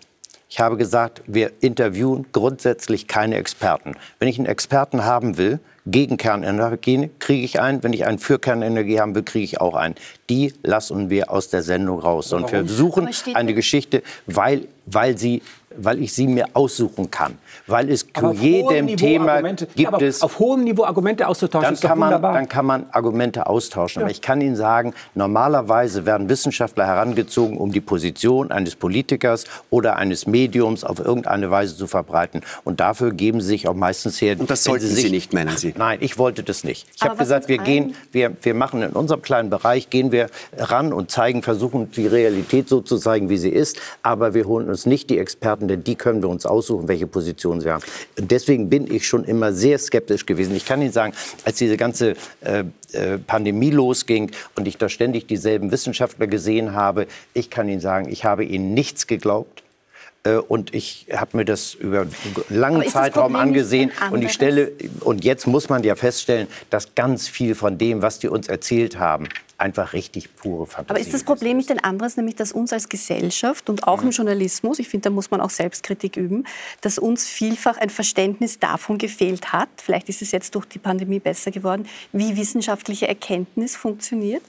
Ich habe gesagt, wir interviewen grundsätzlich keine Experten. Wenn ich einen Experten haben will, gegen Kernenergie kriege ich einen. Wenn ich einen für Kernenergie haben will, kriege ich auch einen. Die lassen wir aus der Sendung raus. Und wir suchen eine Geschichte, weil, weil sie weil ich sie mir aussuchen kann. Weil es zu jedem Thema Argumente, gibt ja, es... Auf hohem Niveau Argumente auszutauschen dann ist kann man, Dann kann man Argumente austauschen. Ja. Aber ich kann Ihnen sagen, normalerweise werden Wissenschaftler herangezogen, um die Position eines Politikers oder eines Mediums auf irgendeine Weise zu verbreiten. Und dafür geben sie sich auch meistens her... Und das sollten sie, sich, sie nicht, meinen Sie? Nein, ich wollte das nicht. Ich habe gesagt, wir gehen, wir, wir machen in unserem kleinen Bereich, gehen wir ran und zeigen, versuchen die Realität so zu zeigen, wie sie ist. Aber wir holen uns nicht die Experten denn die können wir uns aussuchen, welche Position sie haben. Deswegen bin ich schon immer sehr skeptisch gewesen. Ich kann Ihnen sagen, als diese ganze äh, äh, Pandemie losging und ich da ständig dieselben Wissenschaftler gesehen habe, ich kann Ihnen sagen, ich habe ihnen nichts geglaubt und ich habe mir das über einen langen Zeitraum angesehen und ich stelle und jetzt muss man ja feststellen, dass ganz viel von dem, was die uns erzählt haben, einfach richtig pure Fantasie. Aber ist das Problem nicht ein anderes, nämlich dass uns als Gesellschaft und auch mhm. im Journalismus, ich finde, da muss man auch Selbstkritik üben, dass uns vielfach ein Verständnis davon gefehlt hat, vielleicht ist es jetzt durch die Pandemie besser geworden, wie wissenschaftliche Erkenntnis funktioniert?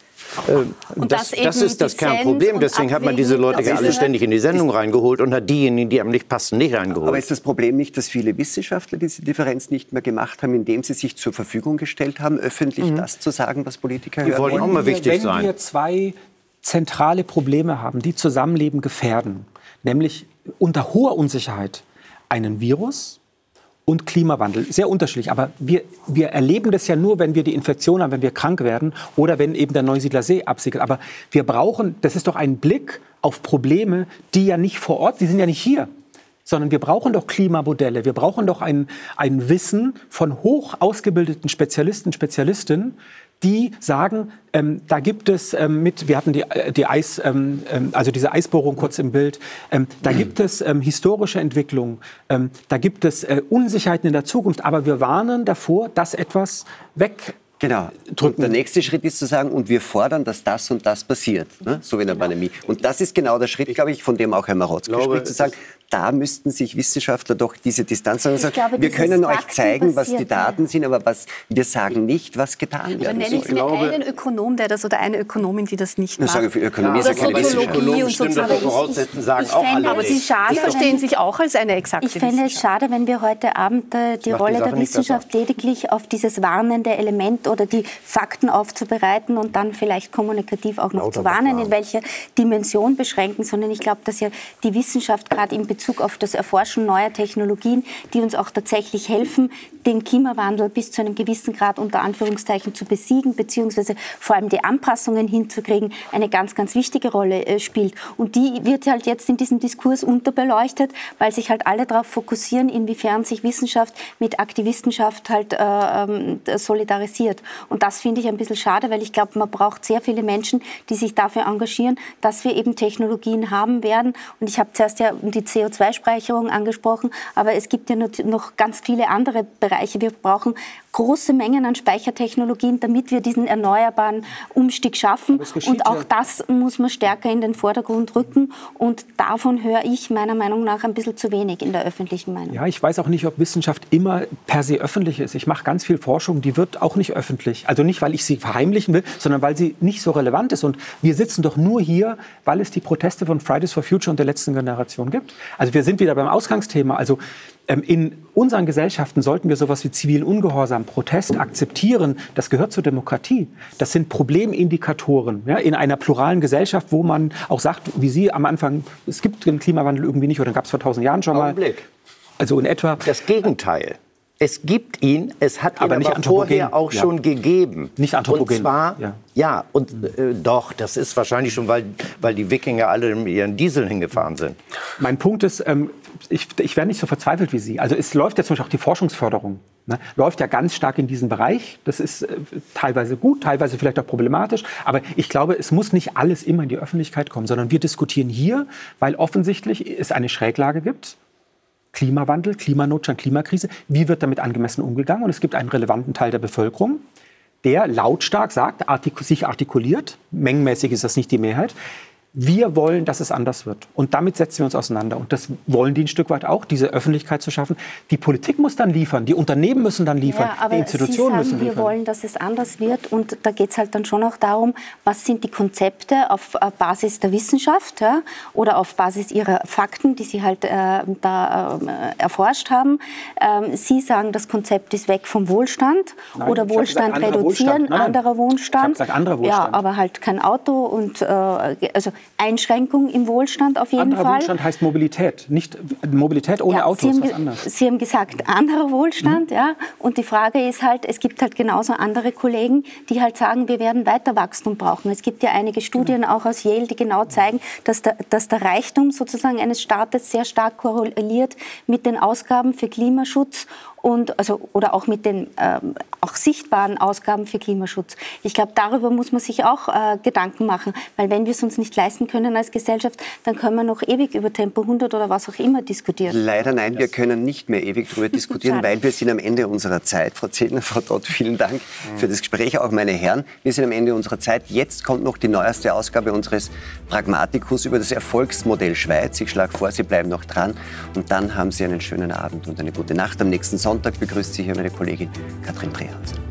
Äh, das, das, ist das Kernproblem. Deswegen hat man diese Leute alle ständig in die Sendung reingeholt und hat diejenigen, die einem nicht passen, nicht reingeholt. Aber ist das Problem nicht, dass viele Wissenschaftler diese Differenz nicht mehr gemacht haben, indem sie sich zur Verfügung gestellt haben, öffentlich mhm. das zu sagen, was Politiker die hören wollen? auch mal wichtig wenn sein. Wenn wir zwei zentrale Probleme haben, die Zusammenleben gefährden, nämlich unter hoher Unsicherheit einen Virus und Klimawandel. Sehr unterschiedlich. Aber wir, wir erleben das ja nur, wenn wir die Infektion haben, wenn wir krank werden oder wenn eben der Neusiedler See absiegelt. Aber wir brauchen, das ist doch ein Blick auf Probleme, die ja nicht vor Ort, die sind ja nicht hier sondern wir brauchen doch Klimamodelle, wir brauchen doch ein, ein Wissen von hoch ausgebildeten Spezialisten, Spezialistinnen, die sagen, ähm, da gibt es ähm, mit, wir hatten die, äh, die Eis, ähm, ähm, also diese Eisbohrung kurz im Bild, ähm, da gibt es ähm, historische Entwicklungen, da gibt es äh, Unsicherheiten in der Zukunft, aber wir warnen davor, dass etwas weg Genau. Und der nächste Schritt ist zu sagen, und wir fordern, dass das und das passiert, ne? so wie in der genau. Pandemie. Und das ist genau der Schritt, glaube ich, von dem auch Herr Marotzki spricht, zu sagen, da müssten sich Wissenschaftler doch diese Distanz sagen. Glaube, wir können euch zeigen, was die Daten sind, aber was, wir sagen nicht, was getan wird. Aber nennen Sie mir einen Ökonom, der das oder eine Ökonomin, die das nicht macht. Sagen, für Ökonomie ja, ist ja keine Soziologie und Soziologie. sagen ich auch alle aber Sie schade, die verstehen sich auch als eine exakte Ich fände es schade, wenn wir heute Abend äh, die Rolle die der Wissenschaft lediglich auf dieses warnende Element oder die Fakten aufzubereiten und dann vielleicht kommunikativ auch noch Lauter zu warnen, in welcher Dimension beschränken, sondern ich glaube, dass ja die Wissenschaft gerade in Bezug auf das Erforschen neuer Technologien, die uns auch tatsächlich helfen, den Klimawandel bis zu einem gewissen Grad unter Anführungszeichen zu besiegen, beziehungsweise vor allem die Anpassungen hinzukriegen, eine ganz, ganz wichtige Rolle äh, spielt. Und die wird halt jetzt in diesem Diskurs unterbeleuchtet, weil sich halt alle darauf fokussieren, inwiefern sich Wissenschaft mit Aktivistenschaft halt äh, ähm, solidarisiert. Und das finde ich ein bisschen schade, weil ich glaube, man braucht sehr viele Menschen, die sich dafür engagieren, dass wir eben Technologien haben werden. Und ich habe zuerst ja die CO CO2-Speicherung angesprochen, aber es gibt ja noch ganz viele andere Bereiche. Wir brauchen große Mengen an Speichertechnologien, damit wir diesen erneuerbaren Umstieg schaffen. Und auch ja. das muss man stärker in den Vordergrund rücken. Und davon höre ich meiner Meinung nach ein bisschen zu wenig in der öffentlichen Meinung. Ja, ich weiß auch nicht, ob Wissenschaft immer per se öffentlich ist. Ich mache ganz viel Forschung, die wird auch nicht öffentlich. Also nicht, weil ich sie verheimlichen will, sondern weil sie nicht so relevant ist. Und wir sitzen doch nur hier, weil es die Proteste von Fridays for Future und der letzten Generation gibt. Also wir sind wieder beim Ausgangsthema. Also in unseren Gesellschaften sollten wir sowas wie zivilen Ungehorsam, Protest akzeptieren. Das gehört zur Demokratie. Das sind Problemindikatoren ja, in einer pluralen Gesellschaft, wo man auch sagt, wie Sie am Anfang, es gibt den Klimawandel irgendwie nicht oder gab es vor tausend Jahren schon mal. Augenblick. Also in etwa. Das Gegenteil. Es gibt ihn, es hat aber ihn aber vorher auch ja. schon gegeben. Nicht anthropogen. Und zwar, ja, ja und äh, doch, das ist wahrscheinlich schon, weil, weil die Wikinger alle mit ihren Diesel hingefahren sind. Mein Punkt ist, ähm, ich, ich wäre nicht so verzweifelt wie Sie. Also es läuft ja zum Beispiel auch die Forschungsförderung. Ne? Läuft ja ganz stark in diesem Bereich. Das ist äh, teilweise gut, teilweise vielleicht auch problematisch. Aber ich glaube, es muss nicht alles immer in die Öffentlichkeit kommen, sondern wir diskutieren hier, weil offensichtlich es eine Schräglage gibt Klimawandel, Klimanotstand, Klimakrise. Wie wird damit angemessen umgegangen? Und es gibt einen relevanten Teil der Bevölkerung, der lautstark sagt, artik sich artikuliert, mengenmäßig ist das nicht die Mehrheit, wir wollen, dass es anders wird. Und damit setzen wir uns auseinander. Und das wollen die ein Stück weit auch, diese Öffentlichkeit zu schaffen. Die Politik muss dann liefern, die Unternehmen müssen dann liefern, ja, die Institutionen sagen, müssen liefern. Wir wollen, dass es anders wird. Und da geht es halt dann schon auch darum, was sind die Konzepte auf Basis der Wissenschaft ja, oder auf Basis ihrer Fakten, die Sie halt äh, da äh, erforscht haben. Ähm, Sie sagen, das Konzept ist weg vom Wohlstand Nein, oder Wohlstand gesagt, reduzieren, Wohlstand. anderer Wohlstand. Ich gesagt, anderer Wohlstand. Ja, aber halt kein Auto und äh, also Einschränkung im Wohlstand auf jeden anderer Fall. Wohlstand heißt Mobilität, nicht Mobilität ohne ja, Auto ist was anderes. Sie haben gesagt, anderer Wohlstand, mhm. ja. Und die Frage ist halt, es gibt halt genauso andere Kollegen, die halt sagen, wir werden weiter Wachstum brauchen. Es gibt ja einige Studien genau. auch aus Yale, die genau zeigen, dass der, dass der Reichtum sozusagen eines Staates sehr stark korreliert mit den Ausgaben für Klimaschutz und also oder auch mit den ähm, auch sichtbaren Ausgaben für Klimaschutz. Ich glaube, darüber muss man sich auch äh, Gedanken machen, weil wenn wir es uns nicht leisten können als Gesellschaft, dann können wir noch ewig über Tempo 100 oder was auch immer diskutieren. Leider nein, wir können nicht mehr ewig darüber (laughs) diskutieren, weil wir sind am Ende unserer Zeit. Frau Zedner, Frau Dott, vielen Dank für das Gespräch, auch meine Herren. Wir sind am Ende unserer Zeit. Jetzt kommt noch die neueste Ausgabe unseres Pragmatikus über das Erfolgsmodell Schweiz. Ich schlage vor, Sie bleiben noch dran und dann haben Sie einen schönen Abend und eine gute Nacht am nächsten Sonntag. Sonntag begrüßt Sie hier meine Kollegin Katrin Drehhausen.